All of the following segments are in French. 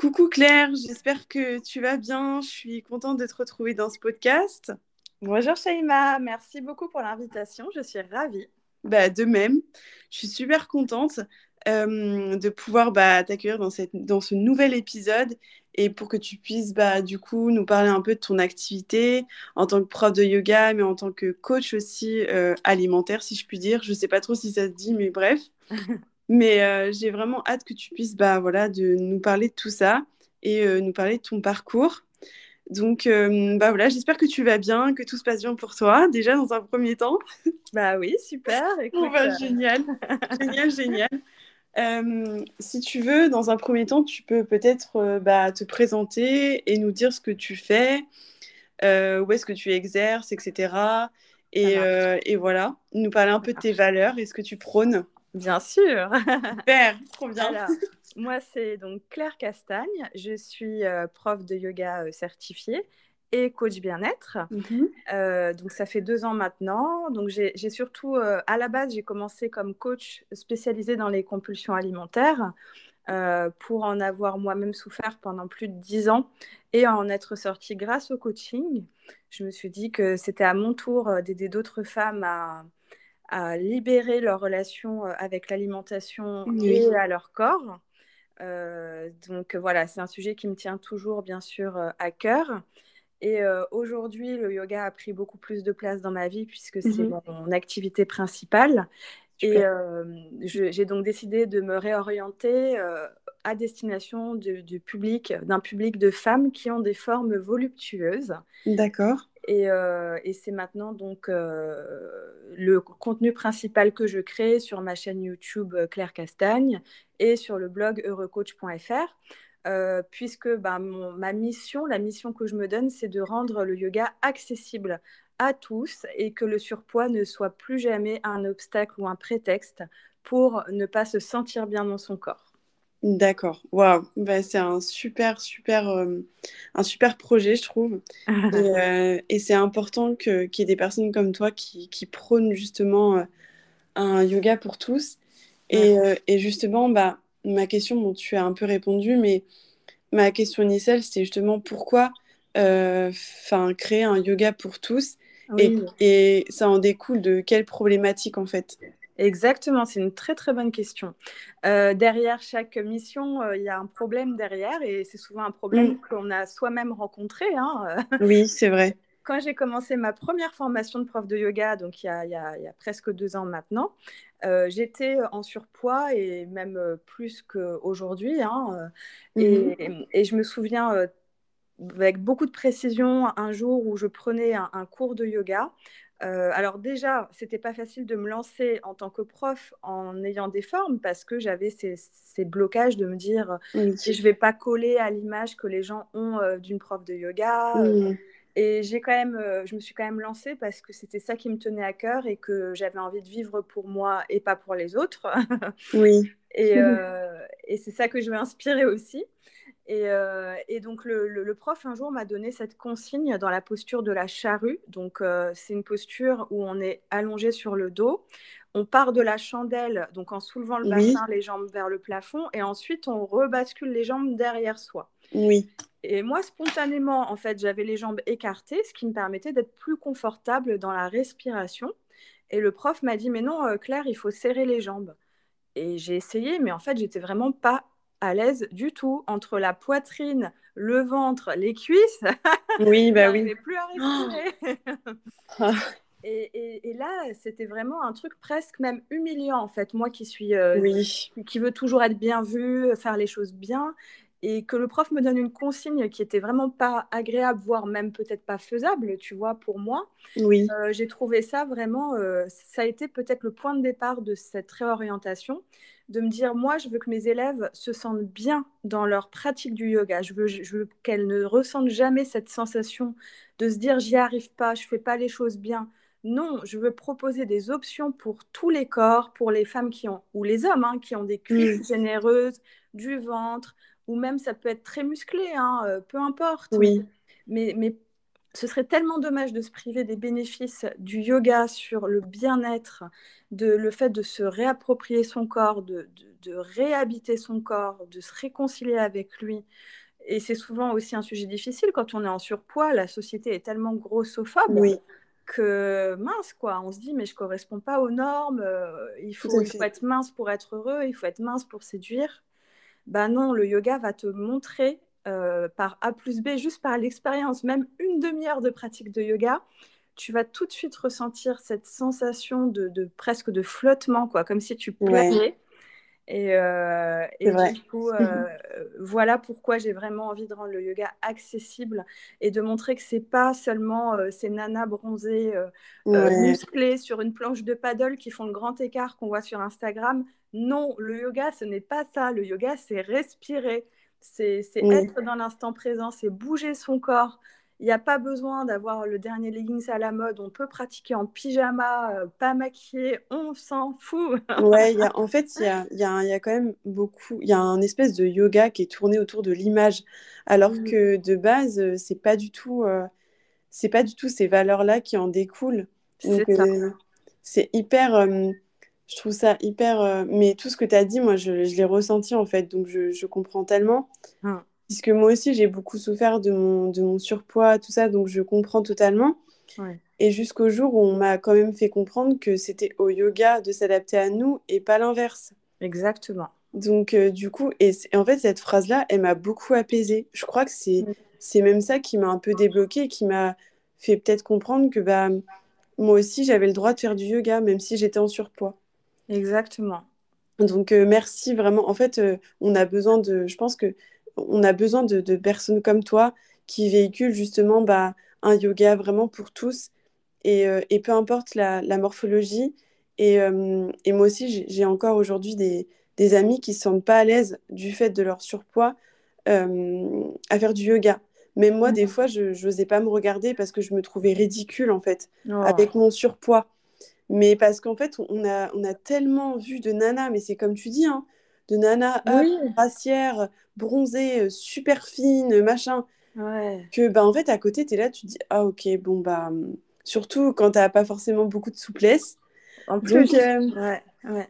Coucou Claire, j'espère que tu vas bien. Je suis contente de te retrouver dans ce podcast. Bonjour Shaima, merci beaucoup pour l'invitation. Je suis ravie. Bah, de même, je suis super contente euh, de pouvoir bah, t'accueillir dans, cette, dans ce nouvel épisode et pour que tu puisses bah, du coup nous parler un peu de ton activité en tant que prof de yoga, mais en tant que coach aussi euh, alimentaire, si je puis dire. Je ne sais pas trop si ça se dit, mais bref. Mais euh, j'ai vraiment hâte que tu puisses bah, voilà, de nous parler de tout ça et euh, nous parler de ton parcours. Donc, euh, bah voilà, j'espère que tu vas bien, que tout se passe bien pour toi, déjà dans un premier temps. Bah oui, super. Écoute, bah, Génial, génial, génial. si tu veux, dans un premier temps, tu peux peut-être bah, te présenter et nous dire ce que tu fais, où est-ce que tu exerces, etc. Et, et, voilà, nous parler un peu de tes valeurs et ce que tu prônes. Bien sûr. Super, trop bien. moi, c'est donc Claire Castagne. Je suis euh, prof de yoga euh, certifiée et coach bien-être. Mhm. Euh, donc, ça fait deux ans maintenant. Donc, j'ai surtout, à la base, j'ai commencé comme coach spécialisé dans les compulsions alimentaires pour en avoir moi-même souffert pendant plus de dix ans et en être sortie grâce au coaching. Je me suis dit que c'était à mon tour d'aider d'autres femmes à à libérer leur relation avec l'alimentation et à leur corps. Euh, donc voilà, c'est un sujet qui me tient toujours bien sûr à cœur. Et aujourd'hui, le yoga a pris beaucoup plus de place dans ma vie puisque c'est mhm. mon, activité principale. Et j'ai donc décidé de me réorienter à destination du public, d'un public de femmes qui ont des formes voluptueuses. D'accord. Euh, et, c'est maintenant donc euh, le contenu principal que je crée sur ma chaîne YouTube euh, Claire Castagne et sur le blog heurecoach.fr. puisque bah, ma mission, la mission que je me donne, c'est de rendre le yoga accessible à tous et que le surpoids ne soit plus jamais un obstacle ou un prétexte pour ne pas se sentir bien dans son corps. D'accord, waouh, bah, c'est un super, super, euh, un super projet, je trouve. Euh, et, c'est important que, qu'il y ait des personnes comme toi qui, qui prônent justement euh, un yoga pour tous. Et, et, justement, bah, ma question, bon, tu as un peu répondu, mais ma question initiale, c'était justement pourquoi créer un yoga pour tous? Et, et ça en découle de quelles problématiques en fait? Exactement, c'est une très très bonne question. Euh, derrière chaque mission, euh, il y a un problème derrière et c'est souvent un problème mm. qu'on a soi-même rencontré. Hein, euh. oui, c'est vrai. Quand j'ai commencé ma première formation de prof de yoga, donc il y a, il y a, il y a presque deux ans maintenant, j'étais en surpoids et même plus qu'aujourd'hui. Hein, et, mm-hmm. et, je me souviens avec beaucoup de précision un jour où je prenais un cours de yoga. Euh, alors déjà, c'était pas facile de me lancer en tant que prof en ayant des formes parce que j'avais ces, blocages de me dire si je vais pas coller à l'image que les gens ont euh, d'une prof de yoga. Et j'ai quand même, euh, je me suis quand même lancée parce que c'était ça qui me tenait à cœur et que j'avais envie de vivre pour moi et pas pour les autres. oui. et, et c'est ça que je veux inspirer aussi. Euh, et, donc le, prof un jour m'a donné cette consigne dans la posture de la charrue. Donc euh, c'est une posture où on est allongé sur le dos. On part de la chandelle, donc en soulevant le bassin, les jambes vers le plafond, et ensuite on rebascule les jambes derrière soi. Oui. Et moi, spontanément, en fait, j'avais les jambes écartées, ce qui me permettait d'être plus confortable dans la respiration. Et le prof m'a dit, mais non, euh, Claire, il faut serrer les jambes. Et j'ai essayé, mais en fait, j'étais vraiment pas à l'aise du tout entre la poitrine, le ventre, les cuisses. Oui, bah oui. plus à respirer. Ah. et, là, c'était vraiment un truc presque même humiliant en fait. Moi qui suis, euh, qui, veut toujours être bien vue, faire les choses bien. Et que le prof me donne une consigne qui était vraiment pas agréable, voire même peut-être pas faisable, tu vois, pour moi. Oui. Euh, j'ai trouvé ça vraiment, euh, ça a été peut-être le point de départ de cette réorientation, de me dire, moi, je veux que mes élèves se sentent bien dans leur pratique du yoga. Je veux, je veux qu'elles ne ressentent jamais cette sensation de se dire, j'y arrive pas, je fais pas les choses bien. Non, je veux proposer des options pour tous les corps, pour les femmes qui ont, ou les hommes, hein, qui ont des cuisses généreuses, du ventre, ou même ça peut être très musclé, hein, euh, peu importe. Oui. Mais, mais ce serait tellement dommage de se priver des bénéfices du yoga sur le bien-être, de le fait de se réapproprier son corps, de, de, réhabiter son corps, de se réconcilier avec lui. Et c'est souvent aussi un sujet difficile quand on est en surpoids. La société est tellement grossophobe oui. que mince, quoi. On se dit, mais je ne corresponds pas aux normes. Euh, il, faut, il faut être mince pour être heureux, il faut être mince pour séduire. Ben non, le yoga va te montrer euh, par A plus B, juste par l'expérience, même une demi-heure de pratique de yoga, tu vas tout de suite ressentir cette sensation de, presque de flottement, quoi, comme si tu planais. Et, euh, du coup, euh, voilà pourquoi j'ai vraiment envie de rendre le yoga accessible et de montrer que c'est pas seulement ces nanas bronzées, musclées sur une planche de paddle qui font le grand écart qu'on voit sur Instagram. Non, le yoga, ce n'est pas ça. Le yoga, c'est respirer, c'est être dans l'instant présent, c'est bouger son corps. Il n'y a pas besoin d'avoir le dernier leggings à la mode. On peut pratiquer en pyjama, euh, pas maquillé, on s'en fout. ouais, en fait, il y a, y, a, y a, quand même beaucoup. Il y a un espèce de yoga qui est tourné autour de l'image, alors mmh. que de base, euh, c'est pas du tout, euh, c'est pas du tout ces valeurs-là qui en découlent. C'est hyper je trouve ça hyper. Mais tout ce que tu as dit, moi, je, l'ai ressenti en fait, donc je, comprends tellement. Ah. Puisque moi aussi, j'ai beaucoup souffert de mon, de mon surpoids, tout ça, donc je comprends totalement. Et jusqu'au jour où on m'a quand même fait comprendre que c'était au yoga de s'adapter à nous et pas l'inverse. Exactement. Donc, euh, du coup, et, en fait, cette phrase-là, elle m'a beaucoup apaisée. Je crois que c'est c'est même ça qui m'a un peu débloquée, qui m'a fait peut-être comprendre que bah, moi aussi, j'avais le droit de faire du yoga, même si j'étais en surpoids. Exactement. Donc euh, merci vraiment. En fait, euh, on a besoin de, je pense que on a besoin de, personnes comme toi qui véhiculent justement bah, un yoga vraiment pour tous et, euh, et peu importe la, morphologie. Et, et, moi aussi, j'ai encore aujourd'hui des, des, amis qui ne se sentent pas à l'aise du fait de leur surpoids à faire du yoga. Même moi, des fois, je n'osais pas me regarder parce que je me trouvais ridicule en fait oh. avec mon surpoids. Mais parce qu'en fait, on a, on a tellement vu de nanas, mais c'est comme tu dis, hein, de nanas oui. brassières, bronzées, euh, super fines, machin. Que, bah, en fait, à côté, tu es là, tu te dis, ah, ok, bon, bah, hum, surtout quand tu n'as pas forcément beaucoup de souplesse. En plus, euh, ouais, ouais.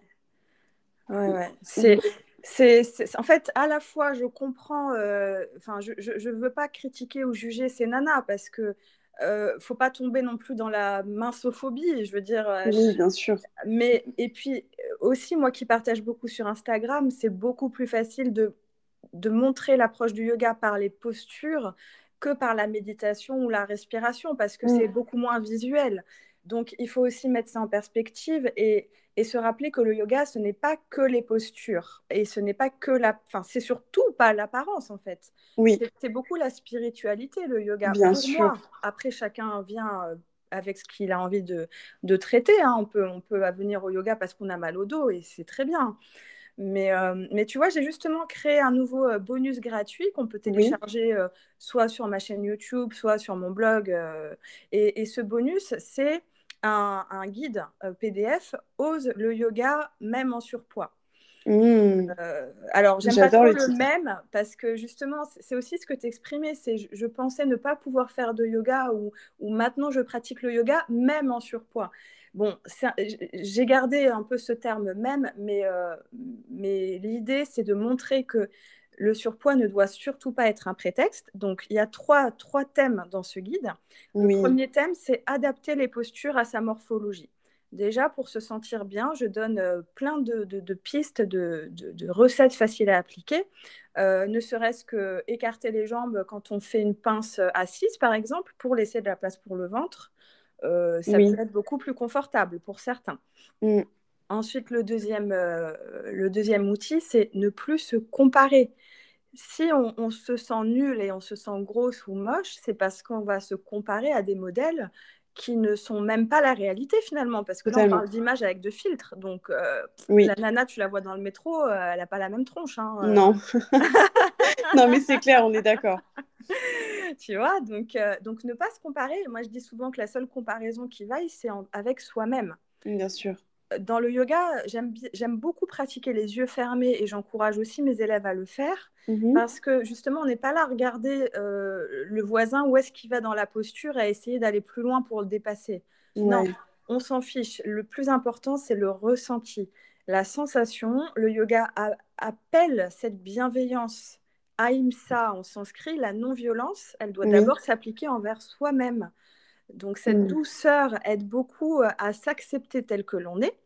Ouais, ouais. C'est. C'est, en fait, à la fois, je comprends, euh, enfin, je ne veux pas critiquer ou juger ces nanas parce que euh, faut pas tomber non plus dans la minceophobie, je veux dire. Euh, oui, bien sûr. Mais et puis euh, aussi moi qui partage beaucoup sur Instagram, c'est beaucoup plus facile de de montrer l'approche du yoga par les postures que par la méditation ou la respiration parce que c'est beaucoup moins visuel. Donc il faut aussi mettre ça en perspective et et se rappeler que le yoga, ce n'est pas que les postures et ce n'est pas que la. Enfin, c'est surtout pas l'apparence en fait. Oui. C'est beaucoup la spiritualité, le yoga. Bien sûr. Après, chacun vient euh, avec ce qu'il a envie de, de traiter. Hein. On, peut, on peut venir au yoga parce qu'on a mal au dos et c'est très bien. Mais, euh, mais tu vois, j'ai justement créé un nouveau euh, bonus gratuit qu'on peut télécharger soit sur ma chaîne YouTube, soit sur mon blog. et, et, ce bonus, c'est un, guide euh, PDF Ose le yoga même en surpoids. Mmh. Euh, alors, j'aime pas trop le, même parce que justement, c'est aussi ce que tu exprimais. C'est je, pensais ne pas pouvoir faire de yoga ou, ou maintenant je pratique le yoga même en surpoids. Bon, j'ai gardé un peu ce terme même, mais, euh, mais l'idée c'est de montrer que le surpoids ne doit surtout pas être un prétexte. Donc, il y a trois, trois thèmes dans ce guide. Le premier thème, c'est adapter les postures à sa morphologie. Déjà, pour se sentir bien, je donne euh, plein de, pistes, de, recettes faciles à appliquer. Euh, ne serait-ce que écarter les jambes quand on fait une pince assise, par exemple, pour laisser de la place pour le ventre. Euh, ça peut être beaucoup plus confortable pour certains. Mm. Ensuite, le deuxième, le deuxième outil, c'est ne plus se comparer si on, se sent nul et on se sent grosse ou moche, c'est parce qu'on va se comparer à des modèles qui ne sont même pas la réalité finalement, parce que là on parle d'image avec de filtres. Donc euh, la nana, tu la vois dans le métro, euh, elle n'a pas la même tronche. Hein, euh. Non. non, mais c'est clair, on est d'accord. tu vois, donc, donc ne pas se comparer. Moi, je dis souvent que la seule comparaison qui vaille, c'est avec soi-même. Bien sûr dans le yoga, j'aime beaucoup pratiquer les yeux fermés et j'encourage aussi mes élèves à le faire mmh parce que justement, on n'est pas là à regarder euh, le voisin où est-ce qu'il va dans la posture et à essayer d'aller plus loin pour le dépasser. Non, on s'en fiche. Le plus important, c'est le ressenti, la sensation. Le yoga appelle cette bienveillance. Ahimsa en sanskrit, la non-violence, elle doit d'abord s'appliquer envers soi-même. Donc cette mmh. douceur aide beaucoup euh, à s'accepter tel que l'on est.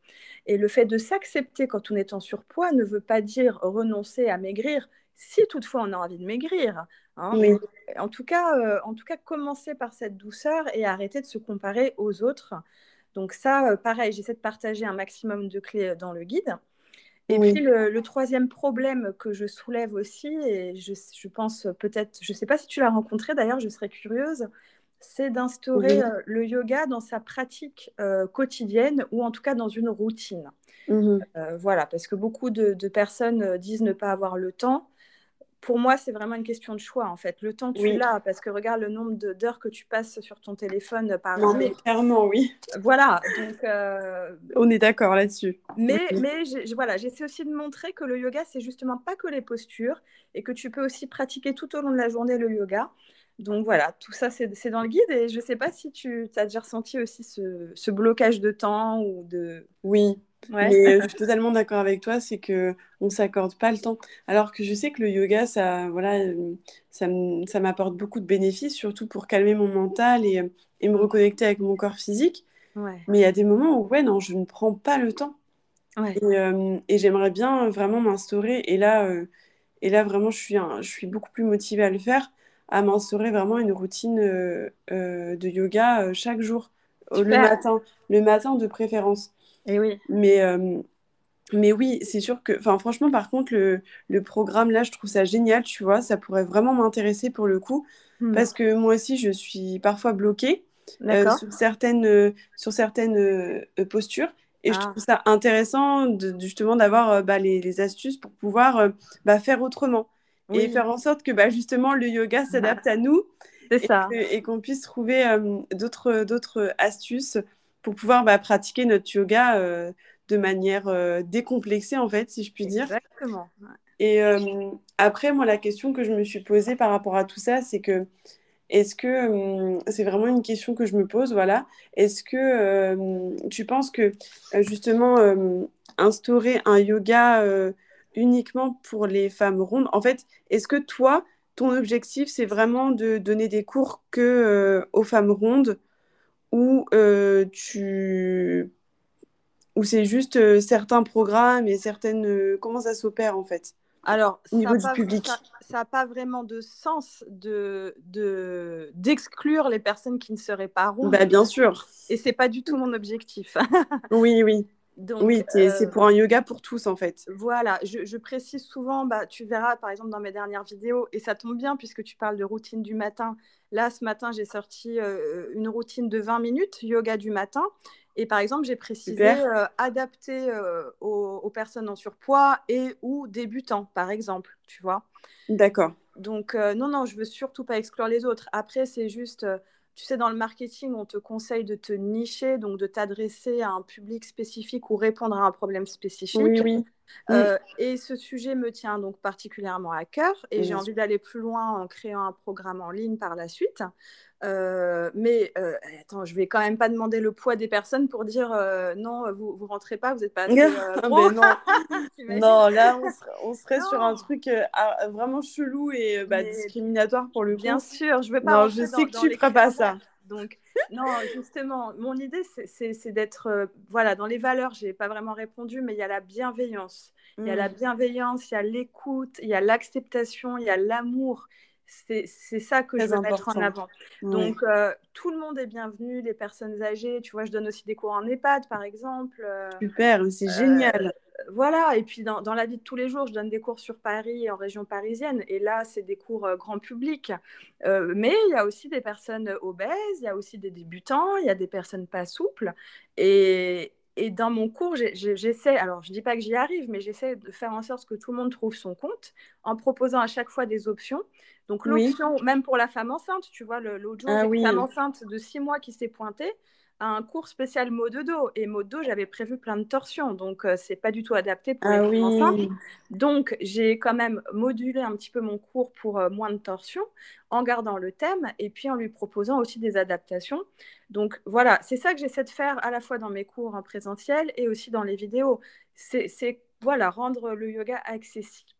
Et le fait de s'accepter quand on est en surpoids ne veut pas dire renoncer à maigrir, si toutefois on a envie de maigrir. Hein. En, tout cas, euh, en tout cas, commencer par cette douceur et arrêter de se comparer aux autres. Donc ça, euh, pareil, j'essaie de partager un maximum de clés dans le guide. Et puis le, troisième problème que je soulève aussi, et je, je pense peut-être, je ne sais pas si tu l'as rencontré d'ailleurs, je serais curieuse, c'est d'instaurer euh, le yoga dans sa pratique euh, quotidienne ou en tout cas dans une routine. Mmh euh, voilà, parce que beaucoup de, personnes disent ne pas avoir le temps. Pour moi, c'est vraiment une question de choix en fait. Le temps, tu l'as parce que regarde le nombre d'heures que tu passes sur ton téléphone par jour. mais clairement, oui. Voilà, donc. On est d'accord là-dessus. Mais, mais voilà, j'essaie aussi de montrer que le yoga, c'est justement pas que les postures et que tu peux aussi pratiquer tout au long de la journée le yoga. Donc voilà, tout ça, c'est dans le guide. Et je ne sais pas si tu as déjà ressenti aussi ce, blocage de temps ou de... Oui, mais je suis totalement d'accord avec toi, c'est que on s'accorde pas le temps. Alors que je sais que le yoga, ça, voilà, ça, m'apporte beaucoup de bénéfices, surtout pour calmer mon mental et, me reconnecter avec mon corps physique. Mais il y a des moments où, ouais, non, je ne prends pas le temps. Euh, et, j'aimerais bien vraiment m'instaurer. Et là, euh, et là, vraiment, je suis, je suis beaucoup plus motivée à le faire à m'instaurer vraiment une routine euh, euh, de yoga euh, chaque jour, le matin, le matin de préférence. Et oui. Mais, mais oui, c'est sûr que, enfin, franchement, par contre, le, le, programme là, je trouve ça génial, tu vois, ça pourrait vraiment m'intéresser pour le coup, hmm. parce que moi aussi, je suis parfois bloquée sur certaines, sur certaines postures. Et je ah. trouve ça intéressant de, justement d'avoir bah, les, les, astuces pour pouvoir bah, faire autrement et faire en sorte que bah, justement le yoga s'adapte à nous et, ça. et qu'on puisse trouver euh, d'autres, d'autres astuces pour pouvoir bah, pratiquer notre yoga euh, de manière euh, décomplexée en fait, si je puis dire. Exactement. Et après, moi, la question que je me suis posée par rapport à tout ça, c'est que est-ce que c'est vraiment une question que je me pose, voilà. Est-ce que tu penses que justement instaurer un yoga uniquement pour les femmes rondes. En fait, est-ce que toi, ton objectif, c'est vraiment de donner des cours que euh, aux femmes rondes ou euh, tu ou c'est juste euh, certains programmes et certaines comment ça s'opère en fait alors, au niveau du public? Ça n'a pas vraiment de sens de d'exclure les personnes qui ne seraient pas rondes. Bah, bien sûr. Et c'est pas du tout mon objectif. oui, oui oui, c'est pour un yoga pour tous en fait. Voilà, je, précise souvent, bah, tu verras par exemple dans mes dernières vidéos, et ça tombe bien puisque tu parles de routine du matin. Là, ce matin, j'ai sorti euh, une routine de 20 minutes, yoga du matin. Et par exemple, j'ai précisé euh, adapté euh, aux, aux, personnes en surpoids et ou débutants, par exemple, tu vois. D'accord. Donc, non, non, je veux surtout pas exclure les autres. Après, c'est juste tu sais, dans le marketing, on te conseille de te nicher, donc de t'adresser à un public spécifique ou répondre à un problème spécifique. Oui. Euh, et ce sujet me tient donc particulièrement à cœur et j'ai envie d'aller plus loin en créant un programme en ligne par la suite. Euh, mais euh, attends, je vais quand même pas demander le poids des personnes pour dire non, vous vous rentrez pas, vous n'êtes pas assez non. non, là on serait, sur un truc ah, vraiment chelou et bah, discriminatoire pour le coup. Bien sûr, je veux pas. Non, je sais que tu feras pas ça. Donc, non, justement, mon idée, c'est d'être, euh, voilà, dans les valeurs, je n'ai pas vraiment répondu, mais il y a la bienveillance. Il y a la mmh. bienveillance, il y a l'écoute, il y a l'acceptation, il y a l'amour. C'est ça que je veux mettre en avant. Donc, euh, tout le monde est bienvenu, les personnes âgées. Tu vois, je donne aussi des cours en EHPAD, par exemple. Euh, Super, c'est génial. voilà, et puis dans, dans, la vie de tous les jours, je donne des cours sur Paris et en région parisienne. Et là, c'est des cours grand public. mais il y a aussi des personnes obèses, il y a aussi des débutants, il y a des personnes pas souples. Et, et dans mon cours, j'essaie, alors je ne dis pas que j'y arrive, mais j'essaie de faire en sorte que tout le monde trouve son compte en proposant à chaque fois des options. Donc l'option, même pour la femme enceinte, tu vois, l'autre jour, ah, une femme enceinte de six mois qui s'est pointée à un cours spécial mot de dos. Et mot de dos, j'avais prévu plein de torsions, donc euh, c'est pas du tout adapté pour ah les femmes enceintes. Donc j'ai quand même modulé un petit peu mon cours pour euh, moins de torsions en gardant le thème et puis en lui proposant aussi des adaptations. Donc voilà, c'est ça que j'essaie de faire à la fois dans mes cours en présentiel et aussi dans les vidéos. C'est voilà, rendre le yoga accessible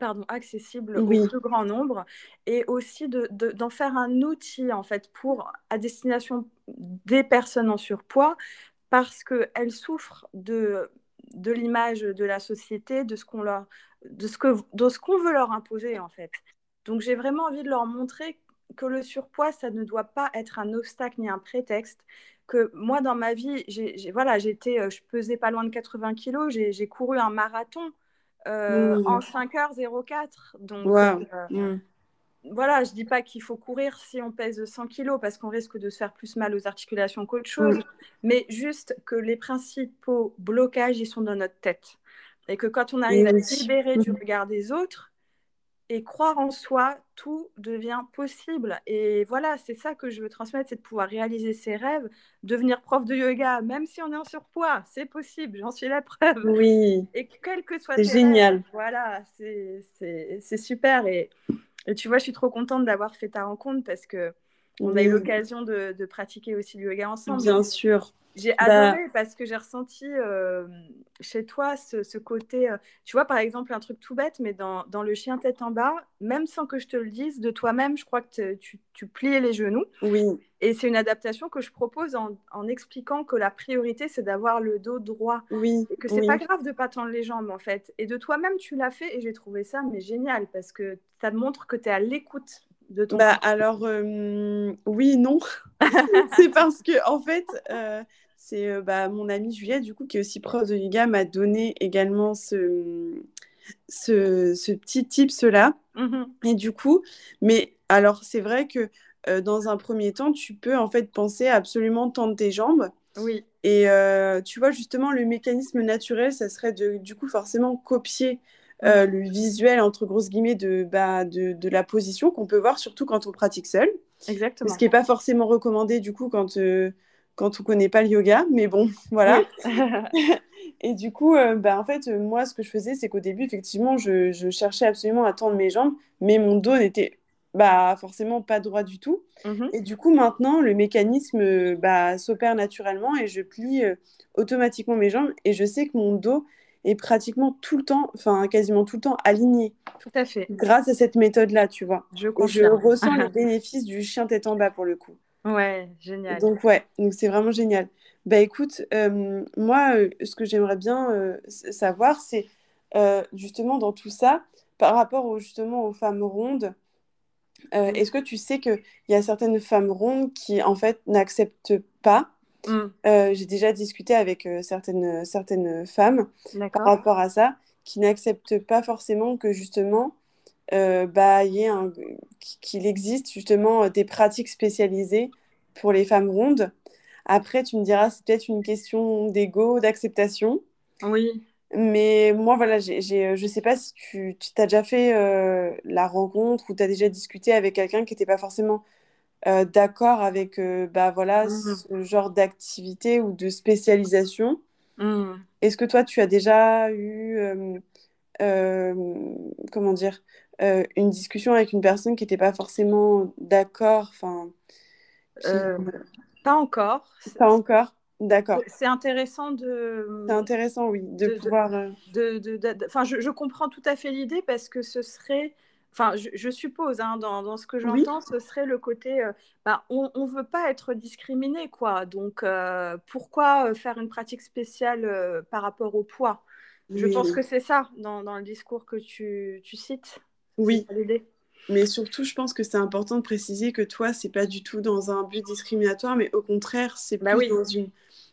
pardon, accessible au plus grand nombre et aussi d'en de, faire un outil en fait pour à destination des personnes en surpoids parce qu'elles souffrent de, de l'image de la société, de ce qu'on leur de ce que de ce qu'on veut leur imposer en fait. Donc j'ai vraiment envie de leur montrer que le surpoids ça ne doit pas être un obstacle ni un prétexte que moi dans ma vie j'ai voilà j'étais euh, je pesais pas loin de 80 kilos j'ai couru un marathon euh, en 5h04. Donc, euh, mmh. voilà, je dis pas qu'il faut courir si on pèse 100 kg parce qu'on risque de se faire plus mal aux articulations qu'autre chose, mais juste que les principaux blocages, ils sont dans notre tête. Et que quand on arrive à se libérer du mmh. regard des autres, et croire en soi, tout devient possible. Et voilà, c'est ça que je veux transmettre, c'est de pouvoir réaliser ses rêves, devenir prof de yoga, même si on est en surpoids, c'est possible, j'en suis la preuve. Oui. Et quel que soit C'est génial. voilà, c'est super. Et, et, tu vois, je suis trop contente d'avoir fait ta rencontre parce que on a eu l'occasion de, de, pratiquer aussi le yoga ensemble. Bien sûr. J'ai bah adoré parce que j'ai ressenti euh, chez toi ce, côté, euh, tu vois, par exemple, un truc tout bête, mais dans, dans, le chien tête en bas, même sans que je te le dise, de toi-même, je crois que tu, tu, pliais les genoux. Oui. Et c'est une adaptation que je propose en, en expliquant que la priorité, c'est d'avoir le dos droit. Oui. Et que c'est pas grave de pas tendre les jambes, en fait. Et de toi-même, tu l'as fait et j'ai trouvé ça mais génial parce que ça montre que tu es à l'écoute de ton bah, alors euh, oui non c'est parce que en fait c'est euh, bah, mon amie Juliette, du coup, qui est aussi prof de yoga, m'a donné également ce, ce, ce petit tips-là. Mmh Et du coup, mais alors, c'est vrai que euh, dans un premier temps, tu peux en fait penser à absolument tendre tes jambes. Oui. Et euh, tu vois, justement, le mécanisme naturel, ça serait de, du coup, forcément copier mmh. le visuel, entre grosses guillemets, de, bah, de, de la position qu'on peut voir, surtout quand on pratique seul. Exactement. Ce qui n'est pas forcément recommandé, du coup, quand quand on connaît pas le yoga, mais bon, voilà. et du coup, euh, bah, en fait, euh, moi, ce que je faisais, c'est qu'au début, effectivement, je, cherchais absolument à tendre mes jambes, mais mon dos n'était bah, forcément pas droit du tout. Mhm. Et du coup, maintenant, le mécanisme bah, s'opère naturellement et je plie euh, automatiquement mes jambes et je sais que mon dos est pratiquement tout le temps, enfin quasiment tout le temps aligné. Tout à fait. Grâce à cette méthode-là, tu vois. Je, je ressens les bénéfices du chien tête en bas pour le coup. Ouais, génial. Donc, ouais, donc c'est vraiment génial. Bah écoute, euh, moi, euh, ce que j'aimerais bien euh, savoir, c'est justement dans tout ça, par rapport justement aux femmes rondes, mmh. est-ce que tu sais qu'il y a certaines femmes rondes qui, en fait, n'acceptent pas mmh. J'ai déjà discuté avec certaines, certaines femmes par rapport à ça, qui n'acceptent pas forcément que justement euh, bah, qu'il existe justement euh, des pratiques spécialisées pour les femmes rondes. Après, tu me diras, c'est peut-être une question d'ego, d'acceptation. Oui. Mais moi, voilà, euh, je ne sais pas si tu, tu as déjà fait la rencontre ou tu as déjà discuté avec quelqu'un qui n'était pas forcément d'accord avec bah, voilà, mmh. ce genre d'activité ou de spécialisation. Mmh. Est-ce que toi, tu as déjà eu, comment dire, euh, une discussion avec une personne qui n'était pas forcément d'accord enfin euh, Pas encore. Pas encore D'accord. C'est intéressant de. C'est intéressant, oui, de, pouvoir. Euh, de, je, je, comprends tout à fait l'idée parce que ce serait. Enfin, je, suppose, hein, dans, dans, ce que j'entends, ce serait le côté. bah, on ne veut pas être discriminé, quoi. Donc, pourquoi faire une pratique spéciale par rapport au poids? Je pense que c'est ça dans, dans, le discours que tu, tu cites. Oui. Mais surtout, je pense que c'est important de préciser que toi, c'est pas du tout dans un but discriminatoire, mais au contraire, c'est bah plus dans, une,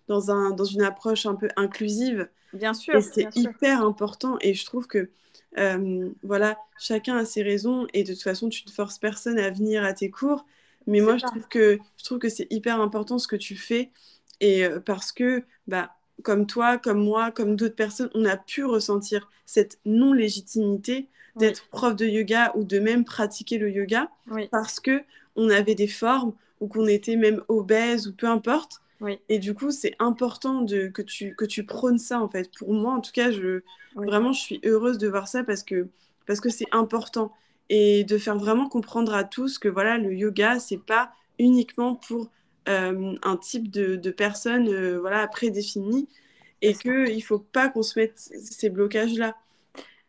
dans, un, dans une approche un peu inclusive. Bien sûr. Et c'est hyper important. Et je trouve que, euh, voilà, chacun a ses raisons. Et de toute façon, tu ne forces personne à venir à tes cours. Mais moi, je trouve, que, je trouve que c'est hyper important ce que tu fais. Et euh, parce que, bah, comme toi, comme moi, comme d'autres personnes, on a pu ressentir cette non-légitimité d'être prof de yoga ou de même pratiquer le yoga parce que on avait des formes ou qu'on était même obèse ou peu importe. Et du coup, c'est important de, que, tu, que tu prônes ça, en fait. Pour moi, en tout cas, je, vraiment, je suis heureuse de voir ça parce que parce que c'est important. Et de faire vraiment comprendre à tous que voilà, le yoga, c'est pas uniquement pour euh, un type de, de personnes euh, voilà, prédéfinies et qu'il ne faut pas qu'on se mette ces blocages-là.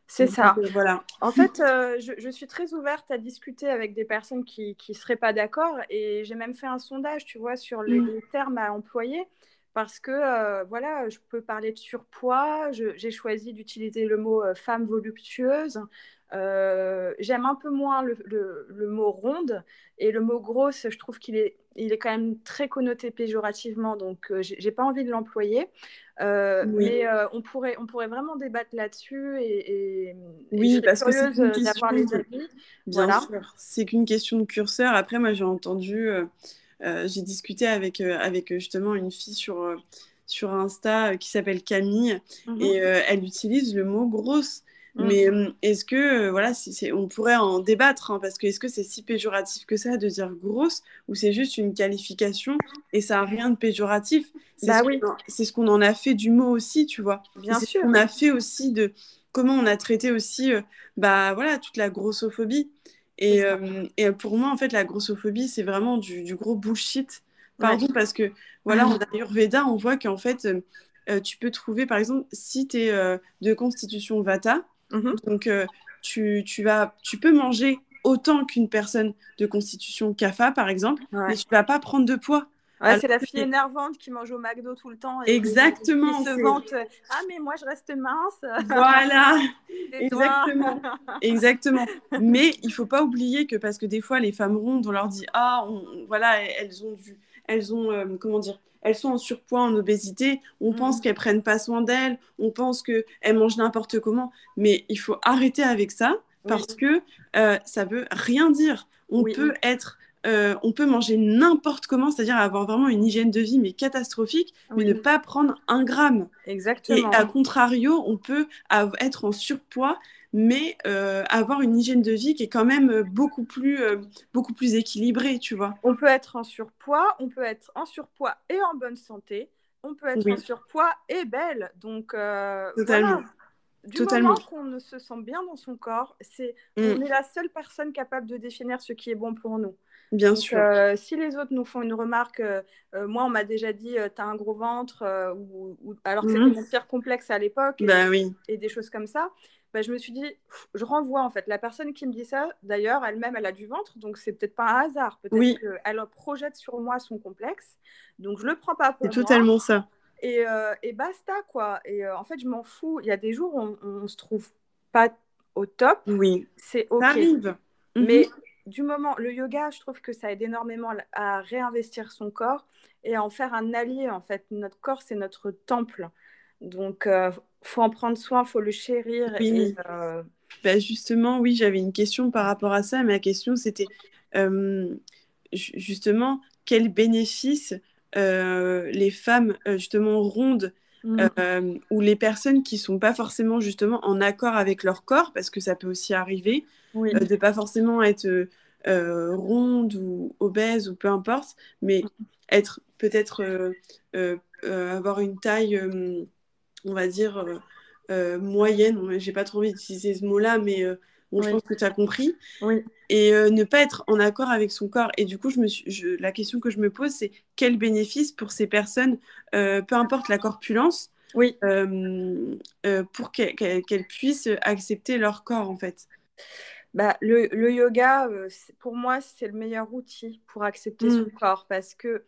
C'est ça. Euh, voilà. En fait, je, je, suis très ouverte à discuter avec des personnes qui ne seraient pas d'accord et j'ai même fait un sondage, tu vois, sur les, mm. termes à employer parce que, voilà, je peux parler de surpoids, j'ai choisi d'utiliser le mot femme voluptueuse, euh, j'aime un peu moins le, le, mot ronde et le mot grosse, je trouve qu'il est, il est quand même très connoté péjorativement, donc euh, j'ai pas envie de l'employer. Euh, mais on, pourrait, on pourrait vraiment débattre là-dessus et, oui, parce que c'est une question les avis. Bien sûr, c'est qu'une question de curseur. Après, moi, j'ai entendu, j'ai discuté avec, avec justement une fille sur sur Insta qui s'appelle Camille mmh et elle utilise le mot grosse. Mais mmh. est-ce que, voilà, si on pourrait en débattre, hein, parce que est-ce que c'est si péjoratif que ça de dire grosse, ou c'est juste une qualification et ça n'a rien de péjoratif? Bah oui. C'est ce qu'on en a fait du mot aussi, tu vois. Bien sûr. On a fait aussi de comment on a traité aussi, bah voilà, toute la grossophobie. Et, et, pour moi, en fait, la grossophobie, c'est vraiment du, gros bullshit. Pardon, parce que, voilà, en Ayurveda, on voit qu'en fait, tu peux trouver, par exemple, si tu es de constitution Vata, Mmh Donc, euh, tu, tu, vas, tu peux manger autant qu'une personne de constitution CAFA, par exemple, mais tu vas pas prendre de poids. c'est la fille énervante qui mange au McDo tout le temps. Et Exactement. Qui se vante. Ah, mais moi, je reste mince. Voilà. Exactement. Exactement. Mais il faut pas oublier que parce que des fois, les femmes rondes, on leur dit Ah, voilà, elles ont du. Elles ont, euh, comment dire, elles sont en surpoids, en obésité, on pense mm. qu'elles prennent pas soin d'elles, on pense qu'elles mangent n'importe comment, mais il faut arrêter avec ça parce que euh, ça veut rien dire. On peut être euh, on peut manger n'importe comment, c'est-à-dire avoir vraiment une hygiène de vie mais catastrophique, mais ne pas prendre un gramme. Exactement. Et à contrario, on peut être en surpoids mais euh, avoir une hygiène de vie qui est quand même euh, beaucoup plus, euh, beaucoup plus équilibrée, tu vois. On peut être en surpoids, on peut être en surpoids et en bonne santé, on peut être en surpoids et belle. Donc, Totalement. Du Totalement. moment qu'on ne se sent bien dans son corps, c'est mm. on est la seule personne capable de définir ce qui est bon pour nous. Bien sûr. si les autres nous font une remarque, moi on m'a déjà dit tu as un gros ventre, ou, alors que c'était mm. mon pire complexe à l'époque, bah, oui. et des choses comme ça. Bah, je me suis dit, je renvoie en fait. La personne qui me dit ça, d'ailleurs, elle-même, elle a du ventre, donc c'est peut-être pas un hasard. Peut-être oui. qu'elle projette sur moi son complexe, donc je le prends pas pour. C'est totalement ça. Et, euh, et, basta, quoi. Et euh, en fait, je m'en fous. Il y a des jours où on, ne se trouve pas au top. Oui. C'est OK. Ça arrive. Mhm. Mais du moment, le yoga, je trouve que ça aide énormément à réinvestir son corps et à en faire un allié, en fait. Notre corps, c'est notre temple. Donc, euh, faut en prendre soin, faut le chérir. Oui. Euh, bah, justement, oui, j'avais une question par rapport à ça. Ma question, c'était euh, justement quels bénéfices euh, les femmes justement rondes mmh. ou les personnes qui sont pas forcément justement en accord avec leur corps, parce que ça peut aussi arriver de de pas forcément être ronde ou obèse ou peu importe, mais mmh. être peut-être avoir une taille on va dire, euh, euh, moyenne. J'ai pas trop envie d'utiliser ce mot-là, mais euh, bon, je pense que tu as compris. Et ne pas être en accord avec son corps. Et du coup, je me suis, la question que je me pose, c'est quel bénéfice pour ces personnes, peu importe la corpulence, oui. pour qu'elles puissent accepter leur corps, en fait? Bah, le, yoga, pour moi, c'est le meilleur outil pour accepter son mmh. corps parce que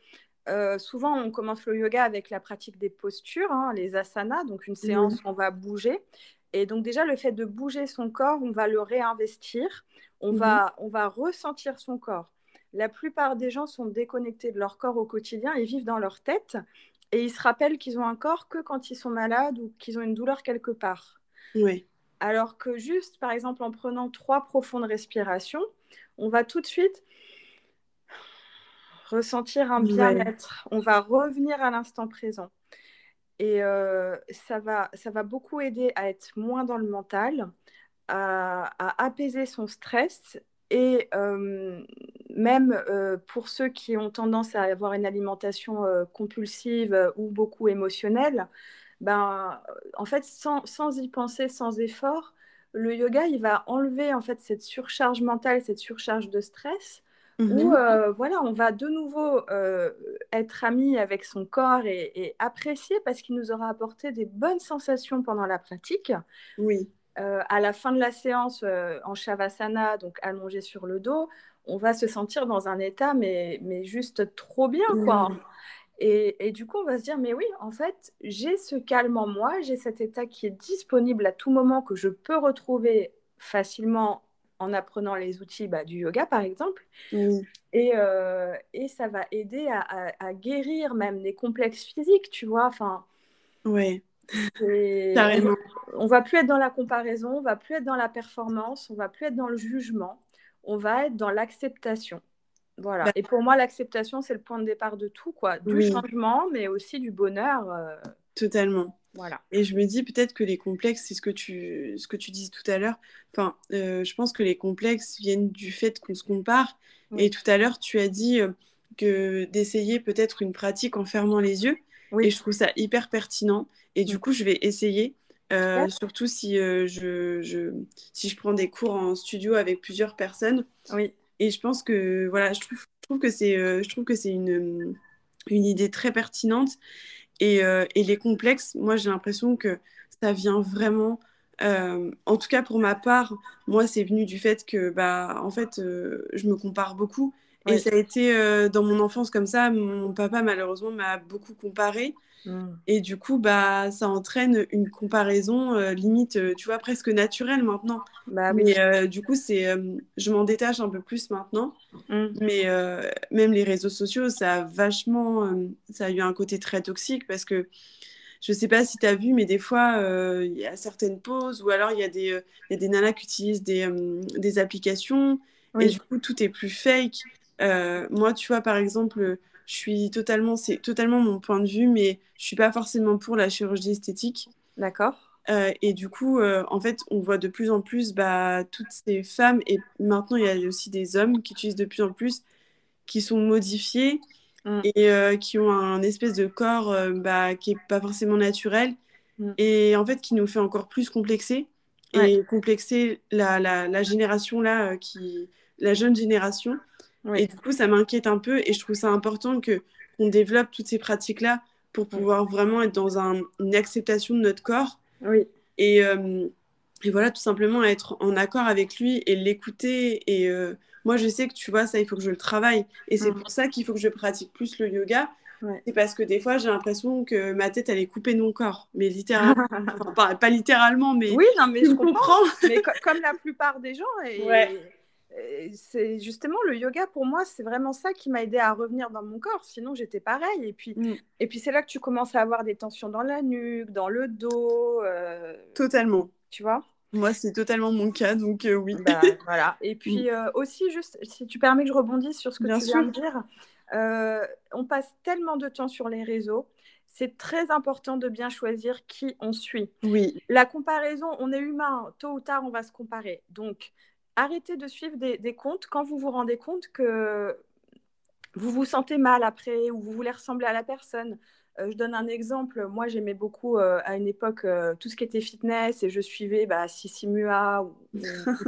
euh, souvent, on commence le yoga avec la pratique des postures, hein, les asanas, donc une séance mmh. où on va bouger. Et donc déjà, le fait de bouger son corps, on va le réinvestir, on, va, mhm. on va ressentir son corps. La plupart des gens sont déconnectés de leur corps au quotidien, ils vivent dans leur tête et ils se rappellent qu'ils ont un corps que quand ils sont malades ou qu'ils ont une douleur quelque part. Oui. Alors que juste, par exemple, en prenant trois profondes respirations, on va tout de suite ressentir un bien-être. On va revenir à l'instant présent. Et euh, ça, va, ça va beaucoup aider à être moins dans le mental, à, apaiser son stress et euh, même euh, pour ceux qui ont tendance à avoir une alimentation compulsive ou beaucoup émotionnelle, ben, en fait, sans, sans, y penser, sans effort, le yoga, il va enlever en fait cette surcharge mentale, cette surcharge de stress où euh, voilà, on va de nouveau euh, être ami avec son corps et, apprécier parce qu'il nous aura apporté des bonnes sensations pendant la pratique. Oui. Euh, à la fin de la séance en shavasana, donc allongé sur le dos, on va se sentir dans un état mais, mais juste trop bien quoi. Et, et, du coup, on va se dire, mais oui, en fait, j'ai ce calme en moi, j'ai cet état qui est disponible à tout moment, que je peux retrouver facilement en apprenant les outils bah, du yoga, par exemple. Et, euh, et, ça va aider à, guérir même des complexes physiques, tu vois. Enfin, oui. Carrément. On, va plus être dans la comparaison, on va plus être dans la performance, on va plus être dans le jugement, on va être dans l'acceptation. Voilà. Bah et pour moi, l'acceptation, c'est le point de départ de tout, quoi. Du changement, mais aussi du bonheur. Euh, Totalement. Voilà. Et je me dis peut-être que les complexes, c'est ce que tu, ce que tu disais tout à l'heure. Enfin, euh, je pense que les complexes viennent du fait qu'on se compare. Et tout à l'heure, tu as dit euh, que d'essayer peut-être une pratique en fermant les yeux. Et je trouve ça hyper pertinent. Et du coup, je vais essayer. Euh, surtout si, je, je, si je prends des cours en studio avec plusieurs personnes. Oui. Et je pense que voilà, je trouve, je trouve que c'est, je trouve que c'est une, une idée très pertinente. Euh, et, les complexes, moi, j'ai l'impression que ça vient vraiment. Euh, en tout cas, pour ma part, moi, c'est venu du fait que, bah, en fait, euh, je me compare beaucoup. Et ça a été dans mon enfance comme ça. Mon papa, malheureusement, m'a beaucoup comparé. Mmh. Et du coup, bah, ça entraîne une comparaison limite, tu vois, presque naturelle maintenant. Bah Mais du coup, c'est, je m'en détache un peu plus maintenant. Mmh. Mais même les réseaux sociaux, ça a vachement, ça a eu un côté très toxique parce que je sais pas si tu as vu, mais des fois, il y a certaines pauses ou alors il y, a des, y a des nanas qui utilisent des, des applications et du coup, tout est plus fake. moi, tu vois, par exemple, je suis totalement, c'est totalement mon point de vue, mais je suis pas forcément pour la chirurgie esthétique. D'accord. Euh, et du coup, euh, en fait, on voit de plus en plus bah, toutes ces femmes, et maintenant il y a aussi des hommes qui utilisent de plus en plus, qui sont modifiés mm. et euh, qui ont un espèce de corps bah, qui est pas forcément naturel, mm. et en fait qui nous fait encore plus complexer, et complexer la, la, la génération là, qui, la jeune génération. Et du coup, ça m'inquiète un peu et je trouve ça important que qu'on développe toutes ces pratiques-là pour pouvoir vraiment être dans un, une acceptation de notre corps. Oui. Et, euh, et, voilà, tout simplement être en accord avec lui et l'écouter. Et euh, moi, je sais que tu vois, ça, il faut que je le travaille. Et c'est pour ça qu'il faut que je pratique plus le yoga. C'est parce que des fois, j'ai l'impression que ma tête, elle est coupée de mon corps. Mais littéralement. pas, littéralement, mais. Oui, non, mais je comprends. mais comme la plupart des gens. Et... Ouais c'est justement le yoga pour moi, c'est vraiment ça qui m'a aidé à revenir dans mon corps. Sinon, j'étais pareil. Et puis, mm. et puis c'est là que tu commences à avoir des tensions dans la nuque, dans le dos. Euh, Totalement. Tu vois? Moi, c'est totalement mon cas, donc euh, oui. Bah, voilà. Et puis mm. euh, aussi, juste, si tu permets que je rebondisse sur ce que tu viens de dire, on passe tellement de temps sur les réseaux c'est très important de bien choisir qui on suit. Oui. La comparaison, on est humain, tôt ou tard, on va se comparer. Donc, arrêtez de suivre des, comptes quand vous vous rendez compte que vous vous sentez mal après ou vous voulez ressembler à la personne. Euh, je donne un exemple. Moi, j'aimais beaucoup euh, à une époque euh, tout ce qui était fitness et je suivais bah, Sissi Mua ou,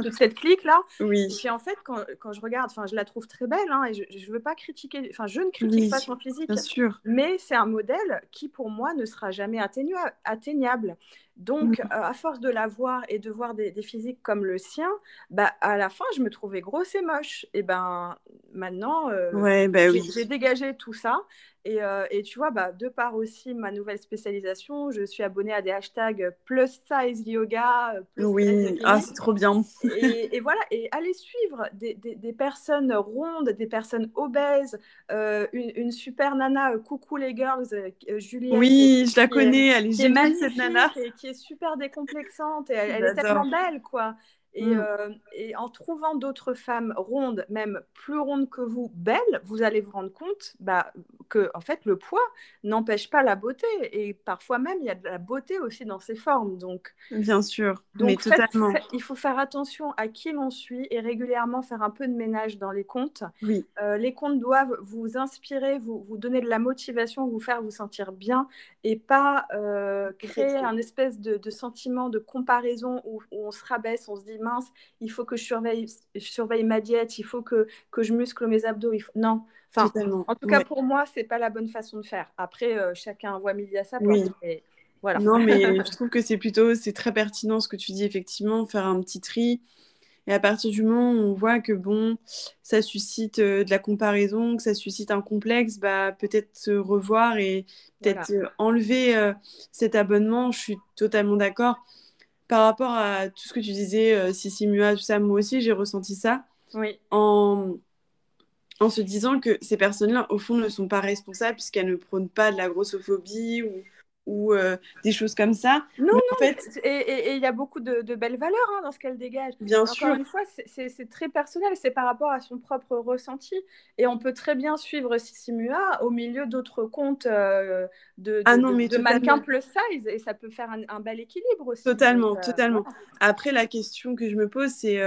toute cette clique-là. Oui. Et en fait, quand, quand je regarde, je la trouve très belle hein, et je ne veux pas critiquer, enfin, je ne critique pas son physique. Bien sûr. Mais c'est un modèle qui, pour moi, ne sera jamais atteignable. Donc, mmh. à force de la voir et de voir des, physiques comme le sien, bah, à la fin, je me trouvais grosse et moche. Et ben, maintenant, euh, ouais, bah, j'ai dégagé tout ça. Et, euh, et, tu vois, bah, de par aussi ma nouvelle spécialisation, je suis abonnée à des hashtags plus size yoga. Plus oui, ah, c'est trop bien. et, et, voilà, et allez suivre des, des, des, personnes rondes, des personnes obèses, euh, une, une, super nana, coucou les girls, Juliette. Oui, je la connais, elle est géniale cette nana. Et qui est super décomplexante et elle, elle est tellement belle, quoi. Mm. Euh, et, en trouvant d'autres femmes rondes, même plus rondes que vous, belles, vous allez vous rendre compte bah, que en fait le poids n'empêche pas la beauté. Et parfois même, il y a de la beauté aussi dans ces formes. Donc, Bien sûr, mais totalement. il faut faire attention à qui l'on suit et régulièrement faire un peu de ménage dans les comptes. Oui. Euh, les comptes doivent vous inspirer, vous, vous donner de la motivation, vous faire vous sentir bien et pas euh, créer un espèce de, sentiment de comparaison où, où on se rabaisse, on se dit mince, il faut que je surveille, je surveille ma diète, il faut que, que je muscle mes abdos. Il faut... Non. Enfin, en tout cas, pour moi, c'est pas la bonne façon de faire. Après, euh, chacun voit midi à sa porte. voilà. Non, mais je trouve que c'est plutôt, c'est très pertinent ce que tu dis, effectivement, faire un petit tri. Et à partir du moment où on voit que bon, ça suscite euh, de la comparaison, que ça suscite un complexe, bah, peut-être se revoir et peut-être euh, enlever cet abonnement. Je suis totalement d'accord par rapport à tout ce que tu disais, euh, Sissi Mua, tout ça, moi aussi, j'ai ressenti ça. Oui. En, en se disant que ces personnes-là, au fond, ne sont pas responsables puisqu'elles ne prônent pas de la grossophobie ou ou euh, des choses comme ça. Non, non, en fait... et il y a beaucoup de, belles valeurs hein, dans ce qu'elle dégage. Bien Encore sûr. une fois, c'est très personnel, c'est par rapport à son propre ressenti. Et on peut très bien suivre Sissimua au milieu d'autres comptes euh, de, ah non, mais de mannequins plus size, et ça peut faire un, bel équilibre aussi. Totalement, euh, totalement. Après, la question que je me pose, c'est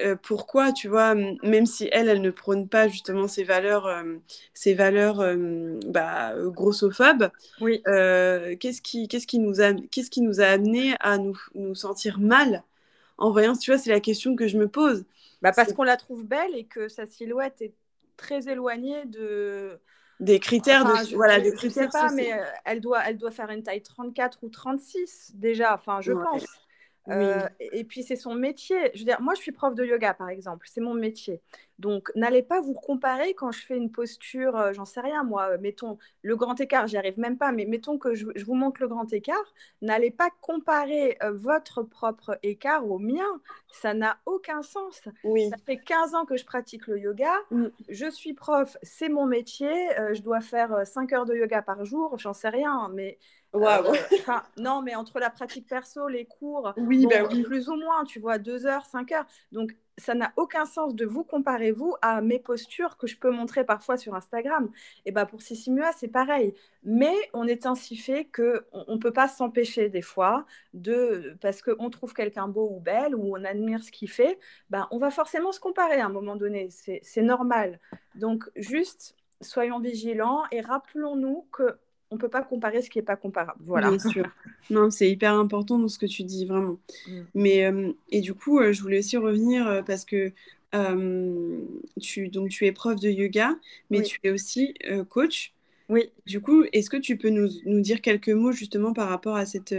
euh, pourquoi, tu vois, même si elle, elle ne prône pas justement ces valeurs, euh, ces valeurs euh, bah, grossophobes, oui. qu'est-ce qui, qu'est-ce qui nous a, qu'est-ce qui nous a amené à nous, nous sentir mal en voyant, tu vois, c'est la question que je me pose. Bah parce qu'on la trouve belle et que sa silhouette est très éloignée de des critères de je, voilà des critères sais pas mais elle doit elle doit faire une taille 34 ou 36 déjà enfin je pense euh, et puis c'est son métier. Je veux dire, moi je suis prof de yoga par exemple, c'est mon métier. Donc n'allez pas vous comparer quand je fais une posture, euh, j'en sais rien moi, euh, mettons le grand écart, j'y arrive même pas, mais mettons que je, vous montre le grand écart, n'allez pas comparer votre propre écart au mien, ça n'a aucun sens. Oui. Ça fait 15 ans que je pratique le yoga, mm. je suis prof, c'est mon métier, je dois faire 5 heures de yoga par jour, j'en sais rien, mais Wow. non, mais entre la pratique perso, les cours, oui, bah plus ou moins, tu vois, deux heures, cinq heures. Donc, ça n'a aucun sens de vous comparer, vous, à mes postures que je peux montrer parfois sur Instagram. Et bah, pour Sissimua, c'est pareil. Mais on est ainsi fait qu'on ne peut pas s'empêcher des fois, de, parce qu'on trouve quelqu'un beau ou belle, ou on admire ce qu'il fait, bah, on va forcément se comparer à un moment donné. C'est normal. Donc, juste, soyons vigilants et rappelons-nous que on peut pas comparer ce qui est pas comparable. Voilà. Bien sûr. non, c'est hyper important dans ce que tu dis vraiment. Mm. Mais euh, et du coup, euh, je voulais aussi revenir euh, parce que tu donc tu es prof de yoga, mais tu es aussi coach. Oui. Du coup, est-ce que tu peux nous, nous, dire quelques mots justement par rapport à cette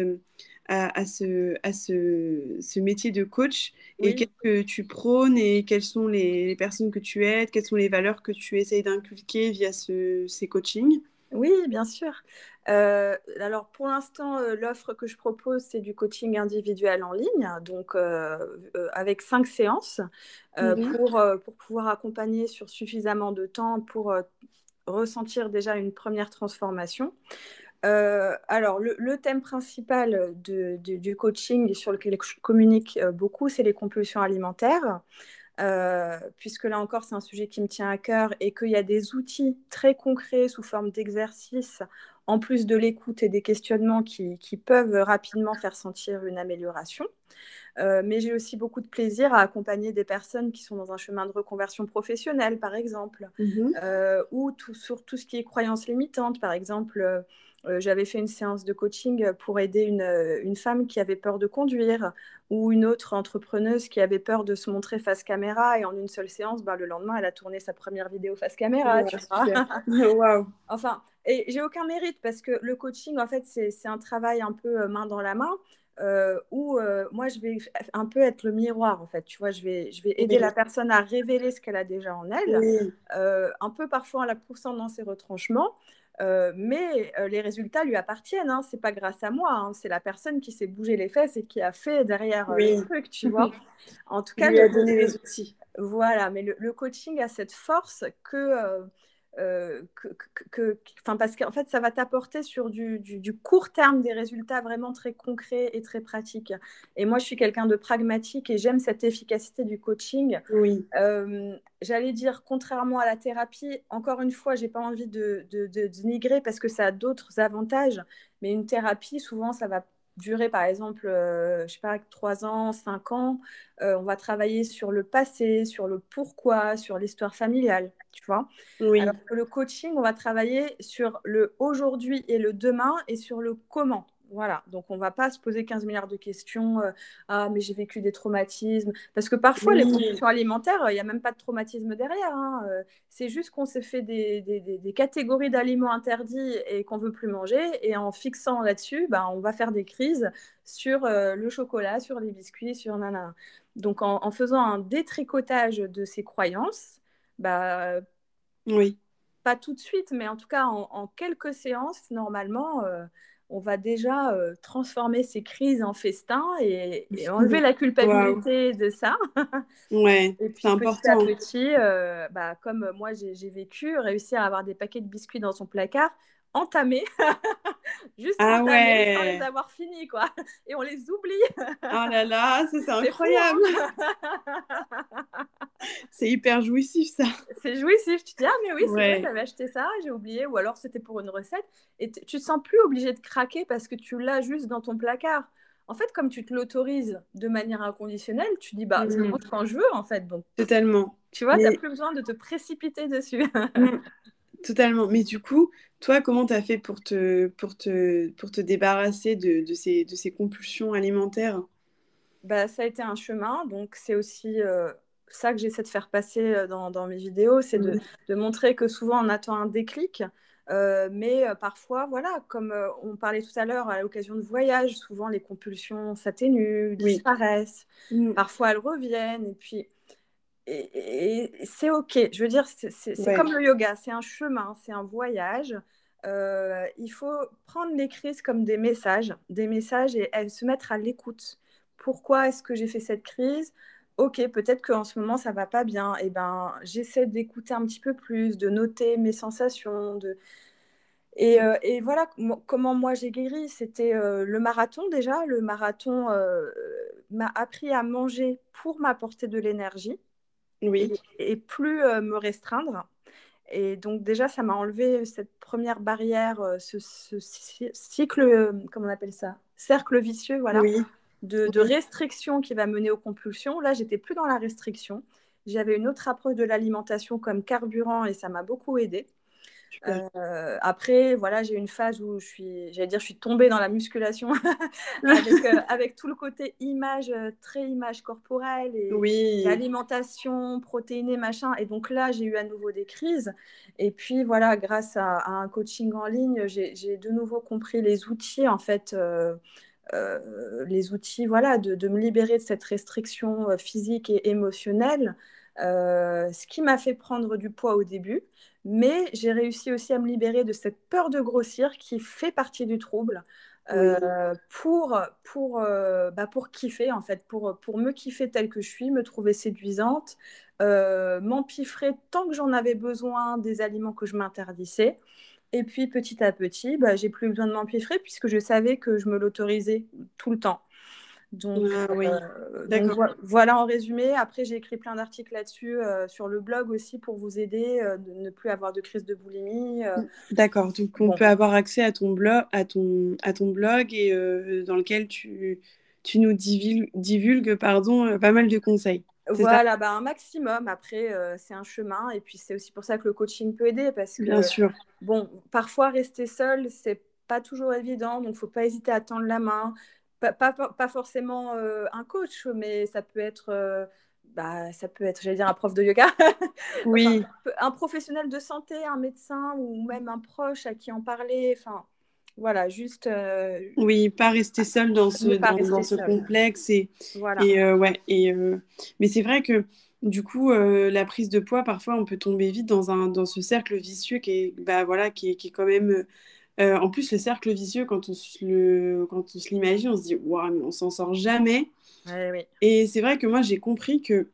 à, ce, à ce, ce, métier de coach et qu'est-ce que tu prônes et quelles sont les, les, personnes que tu aides, quelles sont les valeurs que tu essayes d'inculquer via ce, ces coachings? Oui, bien sûr. Euh, alors pour l'instant, euh, l'offre que je propose, c'est du coaching individuel en ligne, donc euh, avec cinq séances mmh pour, pour pouvoir accompagner sur suffisamment de temps pour ressentir déjà une première transformation. alors, le, thème principal du coaching sur lequel je communique beaucoup, c'est les compulsions alimentaires. Euh, puisque là encore, c'est un sujet qui me tient à cœur et qu'il y a des outils très concrets sous forme d'exercices, en plus de l'écoute et des questionnements qui, peuvent rapidement faire sentir une amélioration. Euh, mais j'ai aussi beaucoup de plaisir à accompagner des personnes qui sont dans un chemin de reconversion professionnelle, par exemple, mmh euh, ou tout, sur tout ce qui est croyances limitantes, par exemple euh, j'avais fait une séance de coaching pour aider une, euh, une, femme qui avait peur de conduire ou une autre entrepreneuse qui avait peur de se montrer face caméra et en une seule séance, ben, le lendemain, elle a tourné sa première vidéo face caméra. wow. Enfin, et j'ai aucun mérite parce que le coaching, en fait, c'est un travail un peu euh, main dans la main. euh, où euh, moi, je vais un peu être le miroir, en fait. Tu vois, je vais, je vais aider la personne à révéler ce qu'elle a déjà en elle, euh, un peu parfois en la poussant dans ses retranchements. Mais les résultats lui appartiennent. Hein. C'est pas grâce à moi. Hein. C'est la personne qui s'est bougé les fesses et qui a fait derrière le truc, tu vois. En tout cas, lui a donné les outils. Voilà, mais le, le, coaching a cette force que euh, que, parce qu'en fait, ça va t'apporter sur du, court terme des résultats vraiment très concrets et très pratiques. Et moi, je suis quelqu'un de pragmatique et j'aime cette efficacité du coaching. Oui. Euh, j'allais dire, contrairement à la thérapie, encore une fois, j'ai pas envie de, de, de dénigrer parce que ça a d'autres avantages. Mais une thérapie, souvent, ça va durer par exemple, euh, je sais pas, 3 ans, 5 ans, euh, on va travailler sur le passé, sur le pourquoi, sur l'histoire familiale, tu vois. Oui. Alors que le coaching, on va travailler sur le aujourd'hui et le demain et sur le comment. Voilà, donc on ne va pas se poser 15 milliards de questions. Euh, ah, mais j'ai vécu des traumatismes. Parce que parfois, les conditions alimentaires, il n'y a même pas de traumatisme derrière. Hein, euh, c'est juste qu'on s'est fait des, des, des, catégories d'aliments interdits et qu'on ne veut plus manger. Et en fixant là-dessus, bah, on va faire des crises sur euh, le chocolat, sur les biscuits, sur nana. Donc en, en, faisant un détricotage de ces croyances, bah, oui. pas tout de suite, mais en tout cas en, en quelques séances, normalement on va déjà euh, transformer ces crises en festin et, enlever la culpabilité de ça. Ouais, c'est important. Petit à petit, euh, bah, comme moi j'ai vécu, réussir à avoir des paquets de biscuits dans son placard, entamés, juste ah entamés sans les avoir finis, quoi. Et on les oublie. oh là là, c'est hein. incroyable. c'est hyper jouissif, ça. C'est jouissif. Tu te dis, ah, mais oui, c'est vrai, j'avais acheté ça, j'ai oublié, ou alors c'était pour une recette. Et tu te sens plus obligé de craquer parce que tu l'as juste dans ton placard. En fait, comme tu te l'autorises de manière inconditionnelle, tu dis, bah, je le montre quand je veux, en fait. Donc, Totalement. Tu vois, tu n'as plus besoin de te précipiter dessus. Mm. Totalement. Mais du coup, toi, comment tu as fait pour te, pour te, pour te débarrasser de, de, ces, de ces compulsions alimentaires? Bah, Ça a été un chemin. Donc, c'est aussi euh, ça que j'essaie de faire passer euh, dans, dans mes vidéos c'est de, de, montrer que souvent, on attend un déclic. Euh, mais parfois, voilà, comme on parlait tout à l'heure à l'occasion de voyage, souvent les compulsions s'atténuent, disparaissent. Mm. Parfois, elles reviennent. Et puis, et, c'est OK. Je veux dire, c'est comme le yoga, c'est un chemin, c'est un voyage. Euh, il faut prendre les crises comme des messages, des messages et, se mettre à l'écoute. Pourquoi est-ce que j'ai fait cette crise? Ok, peut-être qu'en ce moment ça va pas bien. Et eh ben, j'essaie d'écouter un petit peu plus, de noter mes sensations, de et, euh, et, voilà comment moi j'ai guéri. C'était euh, le marathon déjà. Le marathon m'a appris à manger pour m'apporter de l'énergie oui. et, plus euh, me restreindre. Et donc déjà, ça m'a enlevé cette première barrière, euh, ce, cycle, euh, comment on appelle ça Cercle vicieux, voilà, de, de, restriction qui va mener aux compulsions. Là, j'étais plus dans la restriction. J'avais une autre approche de l'alimentation comme carburant et ça m'a beaucoup aidé. Euh, après, voilà, j'ai une phase où je suis, j'allais dire, je suis tombée dans la musculation euh, avec, tout le côté image, euh, très image corporelle et oui. alimentation protéinée, machin. Et donc là, j'ai eu à nouveau des crises. Et puis voilà, grâce à, un coaching en ligne, j'ai de nouveau compris les outils, en fait. les outils voilà, de, de, me libérer de cette restriction physique et émotionnelle, ce qui m'a fait prendre du poids au début, mais j'ai réussi aussi à me libérer de cette peur de grossir qui fait partie du trouble. Euh, pour, pour, euh, bah pour kiffer, en fait, pour, pour me kiffer telle que je suis, me trouver séduisante, euh, m'empiffrer tant que j'en avais besoin des aliments que je m'interdisais. Et puis petit à petit, bah, j'ai plus besoin de m'empiffrer puisque je savais que je me l'autorisais tout le temps. Donc, ah euh, voilà en résumé. Après, j'ai écrit plein d'articles là-dessus euh, sur le blog aussi pour vous aider euh, de ne plus avoir de crise de boulimie. D'accord. Donc, on peut avoir accès à ton blog, à ton, à ton blog et dans lequel tu, tu nous divulgues, pardon, pas mal de conseils. Voilà, bah, un maximum. Après, c'est un chemin. Et puis, c'est aussi pour ça que le coaching peut aider. Parce que, Bien sûr. Bon, parfois, rester seul, c'est pas toujours évident. Donc, il ne faut pas hésiter à tendre la main pas, pas, forcément euh, un coach, mais ça peut être, euh, bah, ça peut être, j'allais dire, un prof de yoga. oui. un professionnel de santé, un médecin ou même un proche à qui en parler. Enfin, Voilà, juste. Euh, oui, pas rester seul dans ce, dans, ce complexe. Et, et euh, ouais, et, mais c'est vrai que du coup, la prise de poids, parfois, on peut tomber vite dans, un, dans ce cercle vicieux qui est, bah, voilà, qui est, qui est quand même. En plus, le cercle vicieux, quand on se, le, quand on se l'imagine, on se dit, waouh, mais on s'en sort jamais. Et c'est vrai que moi, j'ai compris que,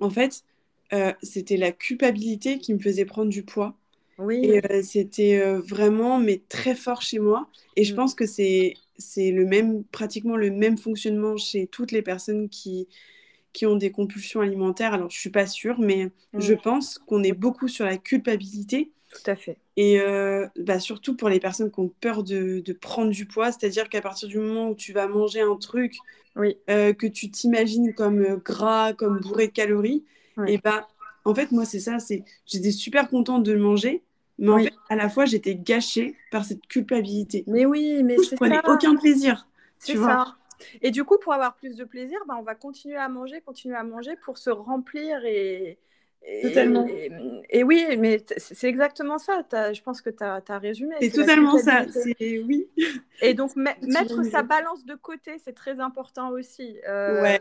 en fait, c'était la culpabilité qui me faisait prendre du poids. Oui. Et euh, c'était euh, vraiment, mais très fort chez moi. Et je mm. pense que c'est c'est le même, pratiquement le même fonctionnement chez toutes les personnes qui, qui ont des compulsions alimentaires. Alors, je suis pas sûre, mais mm. je pense qu'on est beaucoup sur la culpabilité. Tout à fait. Et euh, bah, surtout pour les personnes qui ont peur de, de prendre du poids, c'est-à-dire qu'à partir du moment où tu vas manger un truc oui. que tu t'imagines comme gras, comme bourré de calories, et bah, en fait, moi, c'est ça, c'est j'étais super contente de le manger, mais en fait, à la fois, j'étais gâchée par cette culpabilité. Mais oui, mais je prenais aucun plaisir. C'est ça. Et du coup, pour avoir plus de plaisir, bah, on va continuer à manger, continuer à manger pour se remplir et. Totalement. Et, oui, mais c'est exactement ça. je pense que tu as, résumé. C'est totalement ça. Oui. Et donc, mettre sa balance de côté, c'est très important aussi. Euh, ouais.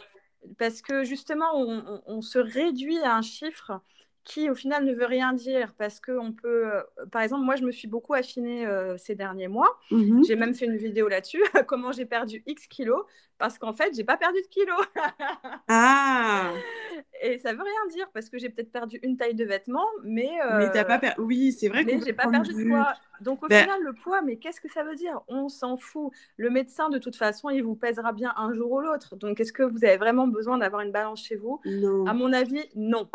Parce que justement, on, on, se réduit à un chiffre qui au final ne veut rien dire parce que on peut, euh, par exemple, moi je me suis beaucoup affinée euh, ces derniers mois. Mmh j'ai même fait une vidéo là-dessus, comment j'ai perdu X kilos parce qu'en fait, j'ai pas perdu de kilos. ah Et ça veut rien dire parce que j'ai peut-être perdu une taille de vêtements, mais. Mais t'as pas perdu. Oui, c'est vrai. Mais j'ai pas perdu de poids. Donc au ben final, le poids, mais qu'est-ce que ça veut dire? On s'en fout. Le médecin, de toute façon, il vous pèsera bien un jour ou l'autre. Donc est-ce que vous avez vraiment besoin d'avoir une balance chez vous? Non. À mon avis, non.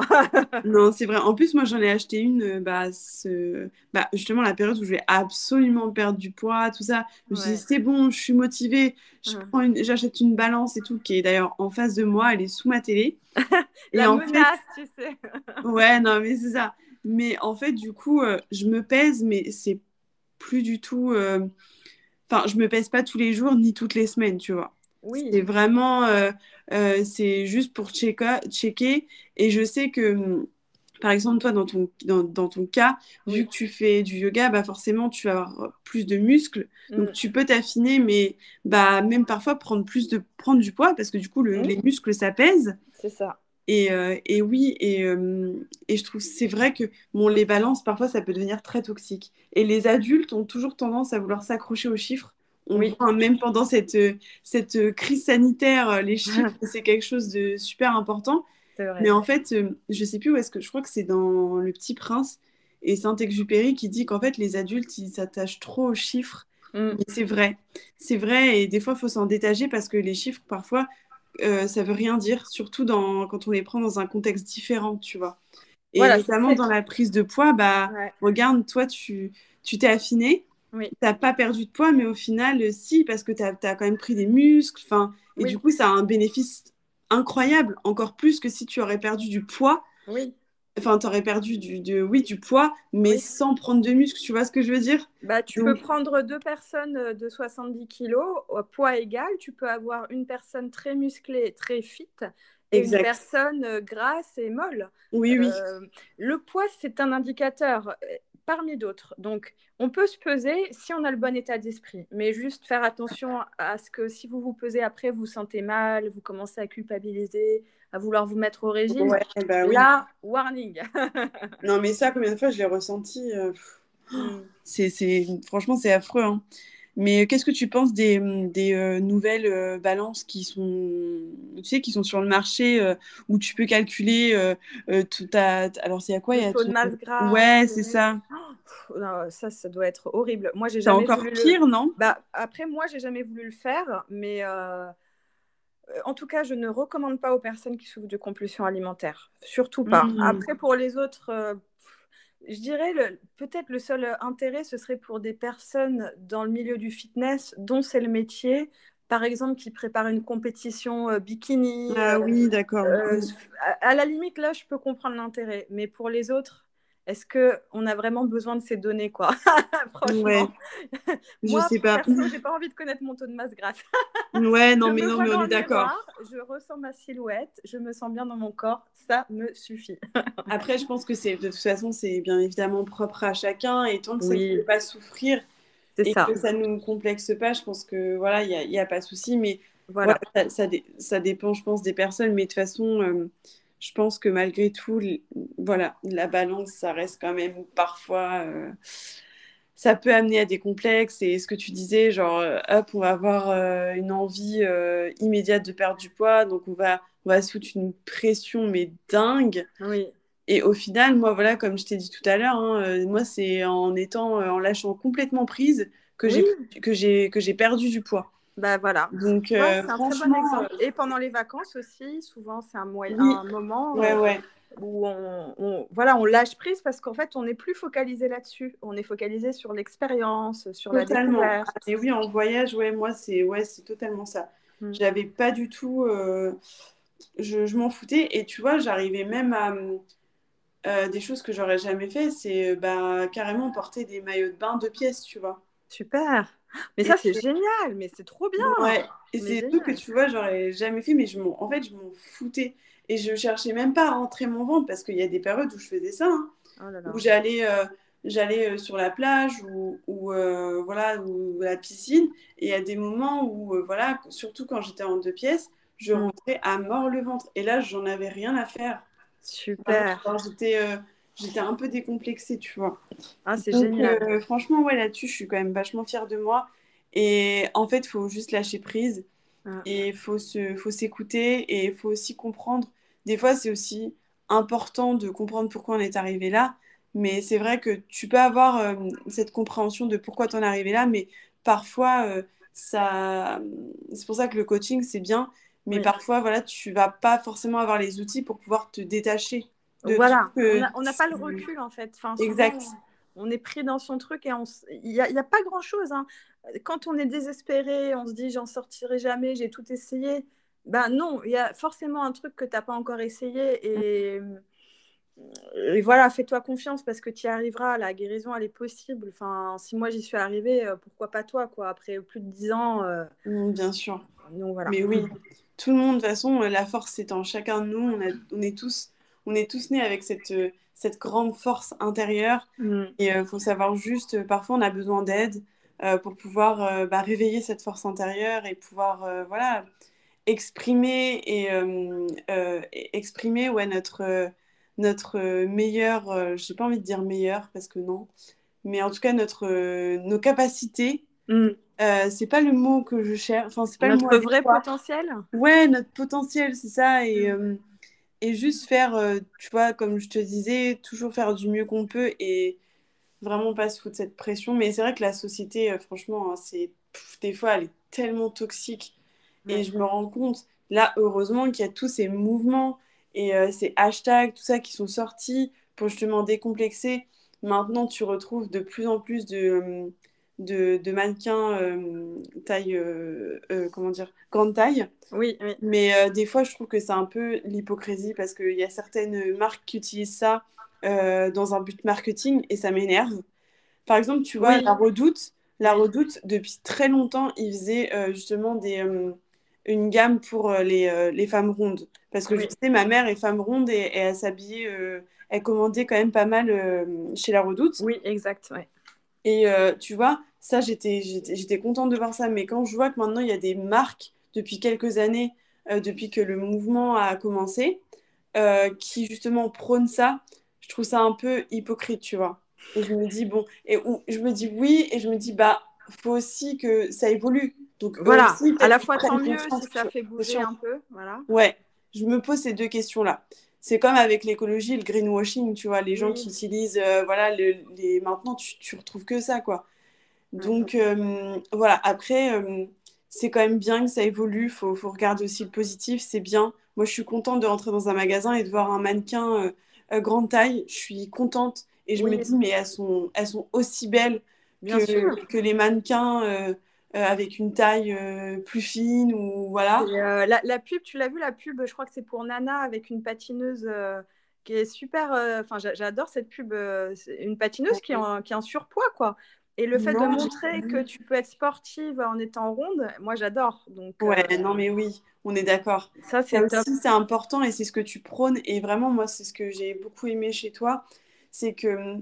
non, c'est vrai. En plus, moi, j'en ai acheté une, euh, bah, ce... bah, justement, la période où je vais absolument perdre du poids, tout ça. Je me suis dit, c'est bon, je suis motivée. J'achète une balance et tout, qui est d'ailleurs en face de moi, elle est sous ma télé. La en menace, tu sais. ouais, non, mais c'est ça. Mais en fait, du coup, euh, je me pèse, mais c'est plus du tout. Euh, enfin, je me pèse pas tous les jours ni toutes les semaines, tu vois. Oui. C'est vraiment. Euh, c'est juste pour checker, checker. Et je sais que par exemple, toi, dans ton, dans, ton cas, vu que tu fais du yoga, bah forcément, tu vas avoir plus de muscles. Donc, mm. tu peux t'affiner, mais bah, même parfois prendre plus de prendre du poids parce que du coup, mm. les muscles, ça pèse. C'est ça. Et, euh, et, oui, et, euh, et je trouve c'est vrai que bon, les balances, parfois, ça peut devenir très toxique. Et les adultes ont toujours tendance à vouloir s'accrocher aux chiffres. oui. même pendant cette, cette crise sanitaire, les chiffres, c'est quelque chose de super important. Mais en fait, euh, je sais plus où est-ce que je crois que c'est dans Le Petit Prince et Saint-Exupéry qui dit qu'en fait les adultes ils s'attachent trop aux chiffres. Mm. c'est vrai, c'est vrai et des fois il faut s'en détacher parce que les chiffres parfois euh, ça veut rien dire, surtout dans, quand on les prend dans un contexte différent, tu vois. Et notamment dans la prise de poids, bah regarde, toi tu tu t'es affiné, oui. tu n'as pas perdu de poids, mais au final, si, parce que tu as, as, quand même pris des muscles. Enfin, et du coup, ça a un bénéfice incroyable, encore plus que si tu aurais perdu du poids. Oui. Enfin, tu aurais perdu du, de, oui, du poids, mais sans prendre de muscle, tu vois ce que je veux dire? Bah, Tu peux prendre deux personnes euh, de 70 kilos, au poids égal, tu peux avoir une personne très musclée, très fit, et une personne euh, grasse et molle. Oui, oui. Euh, le poids, c'est un indicateur parmi d'autres. Donc, on peut se peser si on a le bon état d'esprit, mais juste faire attention à ce que si vous vous pesez après, vous sentez mal, vous commencez à culpabiliser, à vouloir vous mettre au régime. Bah Là, warning. non, mais ça, combien de fois je l'ai ressenti euh, mm. c'est, Franchement, c'est affreux. Hein. Mais qu'est-ce que tu penses des, des euh, nouvelles euh, balances qui sont, tu sais, qui sont sur le marché euh, où tu peux calculer tout ta... Alors, c'est à quoi il y a tout... de masse grasse. Ouais, c'est ça. Oh, ça, ça doit être horrible. Moi, j'ai jamais. C'est encore pire, non? Bah après, moi, j'ai jamais voulu le faire, mais en tout cas, je ne recommande pas aux personnes qui souffrent de compulsion alimentaire. Surtout pas. Mmh. Après, pour les autres, je dirais peut-être le seul intérêt, ce serait pour des personnes dans le milieu du fitness dont c'est le métier, par exemple qui préparent une compétition euh, bikini. Ah oui, d'accord. Euh, à, la limite, là, je peux comprendre l'intérêt, mais pour les autres, est-ce qu'on a vraiment besoin de ces données, quoi? Franchement. Je Moi, sais pas. j'ai pas envie de connaître mon taux de masse grasse. ouais, non, mais non, mais on est d'accord. Je ressens ma silhouette, je me sens bien dans mon corps, ça me suffit. Après, je pense que c'est de toute façon, c'est bien évidemment propre à chacun, et tant que ça ne peut pas souffrir, et ça. que ça ne nous complexe pas, je pense que voilà, il n'y a, a, pas de souci. Mais voilà, ça, ça, dépend, je pense, des personnes. Mais de toute façon, euh, je pense que malgré tout, voilà, la balance, ça reste quand même parfois. Euh, ça peut amener à des complexes et ce que tu disais, genre, euh, hop, on va avoir une envie immédiate de perdre du poids, donc on va, on va se foutre une pression, mais dingue. Oui. Et au final, moi, voilà, comme je t'ai dit tout à l'heure, hein, euh, moi, c'est en étant, euh, en lâchant complètement prise que j'ai que j'ai perdu du poids. Bah voilà. Donc, euh, c'est un très bon exemple. Et pendant les vacances aussi, souvent, c'est un, moyen, un moment ouais, ouais. où on, voilà, on lâche prise parce qu'en fait, on n'est plus focalisé là-dessus. On est focalisé sur l'expérience, sur totalement. la découverte. Et oui, en voyage, ouais, moi, c'est ouais, c'est totalement ça. Je mmh. J'avais pas du tout. je, je m'en foutais. Et tu vois, j'arrivais même à euh, des choses que j'aurais jamais fait, c'est euh, bah, carrément porter des maillots de bain de pièces, tu vois. Super. Mais ça, c'est génial, mais c'est trop bien. Ouais. Et c'est tout que tu vois, j'aurais jamais fait, mais je en fait, je m'en foutais. Et je cherchais même pas à rentrer mon ventre parce qu'il y a des périodes où je faisais ça, hein. oh où j'allais euh, j'allais sur la plage ou, ou voilà ou la piscine. Et il y a des moments où voilà, surtout quand j'étais en deux pièces, je mm. rentrais à mort le ventre. Et là, j'en avais rien à faire. Super. Euh, j'étais un peu décomplexée, tu vois. Ah, c'est génial. Euh, franchement, ouais, là-dessus, je suis quand même vachement fière de moi. Et en fait, il faut juste lâcher prise. Ah. Et il faut s'écouter. et il faut aussi comprendre. Des fois, c'est aussi important de comprendre pourquoi on est arrivé là. Mais c'est vrai que tu peux avoir euh, cette compréhension de pourquoi tu en es arrivé là. Mais parfois, ça... c'est pour ça que le coaching, c'est bien. Mais parfois, voilà, tu vas pas forcément avoir les outils pour pouvoir te détacher. De voilà, on n'a pas le recul en fait. Enfin, exact. On, est pris dans son truc et il n'y a, a, pas grand chose. Hein. Quand on est désespéré, on se dit j'en sortirai jamais, j'ai tout essayé. Ben non, il y a forcément un truc que tu n'as pas encore essayé et, et voilà, fais-toi confiance parce que tu y arriveras. La guérison, elle est possible. Enfin, si moi j'y suis arrivée, euh, pourquoi pas toi quoi Après plus de 10 ans. Euh, mmh, bien sûr. Donc, voilà. Mais oui, tout le monde, de toute façon, la force est en chacun de nous. On, on, est, tous, on est tous nés avec cette, cette grande force intérieure. Mm. Et il euh, faut savoir juste, euh, parfois, on a besoin d'aide euh, pour pouvoir bah, réveiller cette force intérieure et pouvoir voilà, exprimer, et, exprimer ouais, notre, notre meilleur, je n'ai pas envie de dire meilleur parce que non, mais en tout cas, notre, nos capacités. Mm. Euh, c'est pas le mot que je cherche. Enfin, c'est pas notre le vrai potentiel. Ouais, notre potentiel, c'est ça. Et, mm. Euh, et juste faire, euh, tu vois, comme je te disais, toujours faire du mieux qu'on peut et vraiment pas se foutre cette pression. Mais c'est vrai que la société, franchement, hein, c'est des fois, elle est tellement toxique. Et je me rends compte, là, heureusement qu'il y a tous ces mouvements et ces hashtags, tout ça qui sont sortis pour justement décomplexer. Maintenant, tu retrouves de plus en plus de de, mannequins euh, taille, euh, euh, comment dire, grande taille. Oui, Mais des fois, je trouve que c'est un peu l'hypocrisie parce qu'il y a certaines marques qui utilisent ça dans un but marketing et ça m'énerve. Par exemple, tu vois, la Redoute, la Redoute, depuis très longtemps, ils faisaient justement des, une gamme pour les, les, femmes rondes. Parce que je sais, ma mère est femme ronde et, elle s'habillait, elle commandait quand même pas mal chez la Redoute. Oui, exact, ouais. Et euh, tu vois, ça, j'étais, j'étais, contente de voir ça. Mais quand je vois que maintenant, il y a des marques depuis quelques années, euh, depuis que le mouvement a commencé, euh, qui justement prônent ça, je trouve ça un peu hypocrite, tu vois. Et je me dis, bon, et je me dis oui, et je me dis, bah, faut aussi que ça évolue. Donc, voilà, à la fois tant mieux si ça fait bouger un peu. Voilà. Ouais, je me pose ces deux questions-là c'est comme avec l'écologie, le greenwashing, tu vois, les gens qui utilisent, euh, voilà, les... maintenant tu, tu retrouves que ça, quoi. Donc euh, voilà, après, euh, c'est quand même bien que ça évolue, il faut, faut, regarder aussi le positif, c'est bien. Moi, je suis contente de rentrer dans un magasin et de voir un mannequin grande taille, je suis contente. Et je me dis, mais elles sont, elles sont aussi belles que, que, les mannequins avec une taille euh, plus fine ou voilà. Euh, la, la, pub, tu l'as vu la pub Je crois que c'est pour Nana avec une patineuse qui est super. Enfin, j'adore cette pub. une patineuse qui, est en, qui est en surpoids quoi. Et le fait de montrer que tu peux être sportive en étant ronde, moi j'adore. Donc ouais, non mais oui, on est d'accord. Ça c'est aussi c'est important et c'est ce que tu prônes et vraiment moi c'est ce que j'ai beaucoup aimé chez toi, c'est que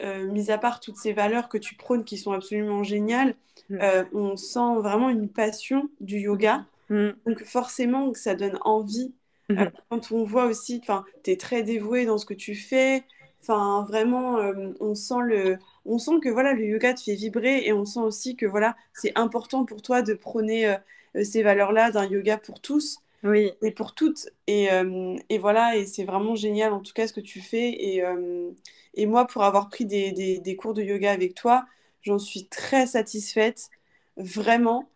mis à part toutes ces valeurs que tu prônes qui sont absolument géniales, mm. on sent vraiment une passion du yoga. Mm. Donc forcément, ça donne envie. Mm-hmm. quand on voit aussi, tu es très dévoué dans ce que tu fais. Enfin, vraiment, on sent le, on sent que voilà, le yoga te fait vibrer et on sent aussi que voilà, c'est important pour toi de prôner ces valeurs-là d'un yoga pour tous. Oui. Et pour toutes. Et, euh, et voilà, et c'est vraiment génial en tout cas ce que tu fais. Et, euh, et moi, pour avoir pris des, des, des, cours de yoga avec toi, j'en suis très satisfaite, vraiment.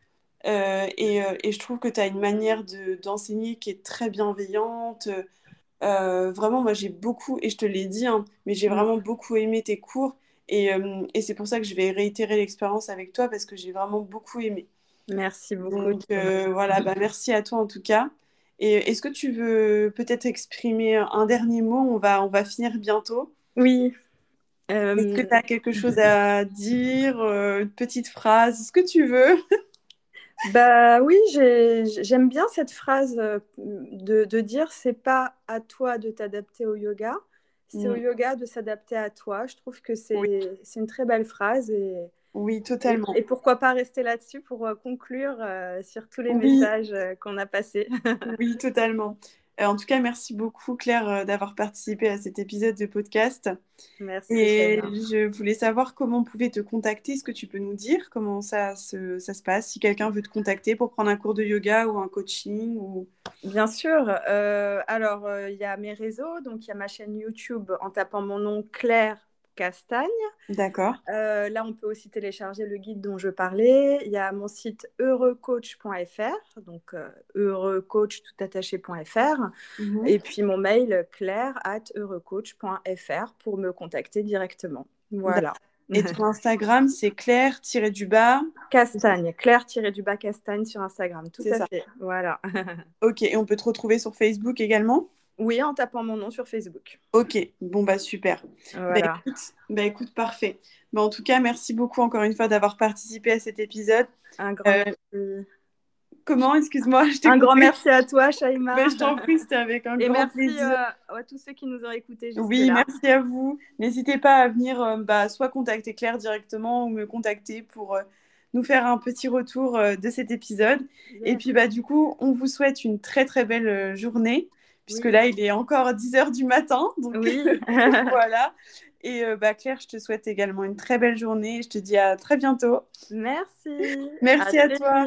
Euh, et, et, je trouve que tu as une manière d'enseigner qui est très bienveillante. vraiment, moi j'ai beaucoup, et je te l'ai dit, hein, mais j'ai mm. vraiment beaucoup aimé tes cours. Et, et c'est pour ça que je vais réitérer l'expérience avec toi parce que j'ai vraiment beaucoup aimé. Merci beaucoup. Donc euh, voilà, bah, merci à toi en tout cas. Et est-ce que tu veux peut-être exprimer un dernier mot? On va, on va finir bientôt. Oui. Est-ce que tu as quelque chose à dire euh, Une petite phrase Ce que tu veux Bah oui, j'aime bien cette phrase euh, de, de dire c'est pas à toi de t'adapter au yoga, c'est au mm. yoga de s'adapter à toi. Je trouve que c'est une très belle phrase et oui, totalement. Et, pourquoi pas rester là-dessus pour euh, conclure euh, sur tous les messages euh, qu'on a passés. oui, totalement. En tout cas, merci beaucoup Claire d'avoir participé à cet épisode de podcast. Merci. Et je voulais savoir comment on pouvait te contacter. Est-ce que tu peux nous dire comment ça se, ça se passe? Si quelqu'un veut te contacter pour prendre un cours de yoga ou un coaching ou... Bien sûr. alors, il y a mes réseaux. Donc, il y a ma chaîne YouTube en tapant mon nom Claire Castagne. D'accord. Euh, là, on peut aussi télécharger le guide dont je parlais. Il y a mon site heureuxcoach.fr, donc euh, heureuxcoach tout attaché.fr. Mhm. Et puis mon mail claire at heureuxcoach.fr pour me contacter directement. Voilà. Et ton Instagram, c'est Claire-du-bas? Castagne. Claire-du-bas Castagne sur Instagram. Tout à fait. Voilà. ok. Et on peut te retrouver sur Facebook également? Oui, en tapant mon nom sur Facebook. Ok, bon bah super. Bah, bah, écoute, parfait. Bah, en tout cas, merci beaucoup encore une fois d'avoir participé à cet épisode. Un grand euh, merci. Comment Excuse-moi. Un grand merci à toi, Shaima. je t'en prie, c'était avec un Et grand merci, plaisir. Euh, à tous ceux qui nous ont écoutés. Oui, merci à vous. N'hésitez pas à venir euh, bah, soit contacter Claire directement ou me contacter pour nous faire un petit retour de cet épisode. Et puis, bah, du coup, on vous souhaite une très très belle journée puisque là, il est encore 10 heures du matin. Donc oui. voilà. Et euh, bah, Claire, je te souhaite également une très belle journée. Je te dis à très bientôt. Merci. Merci à, toi.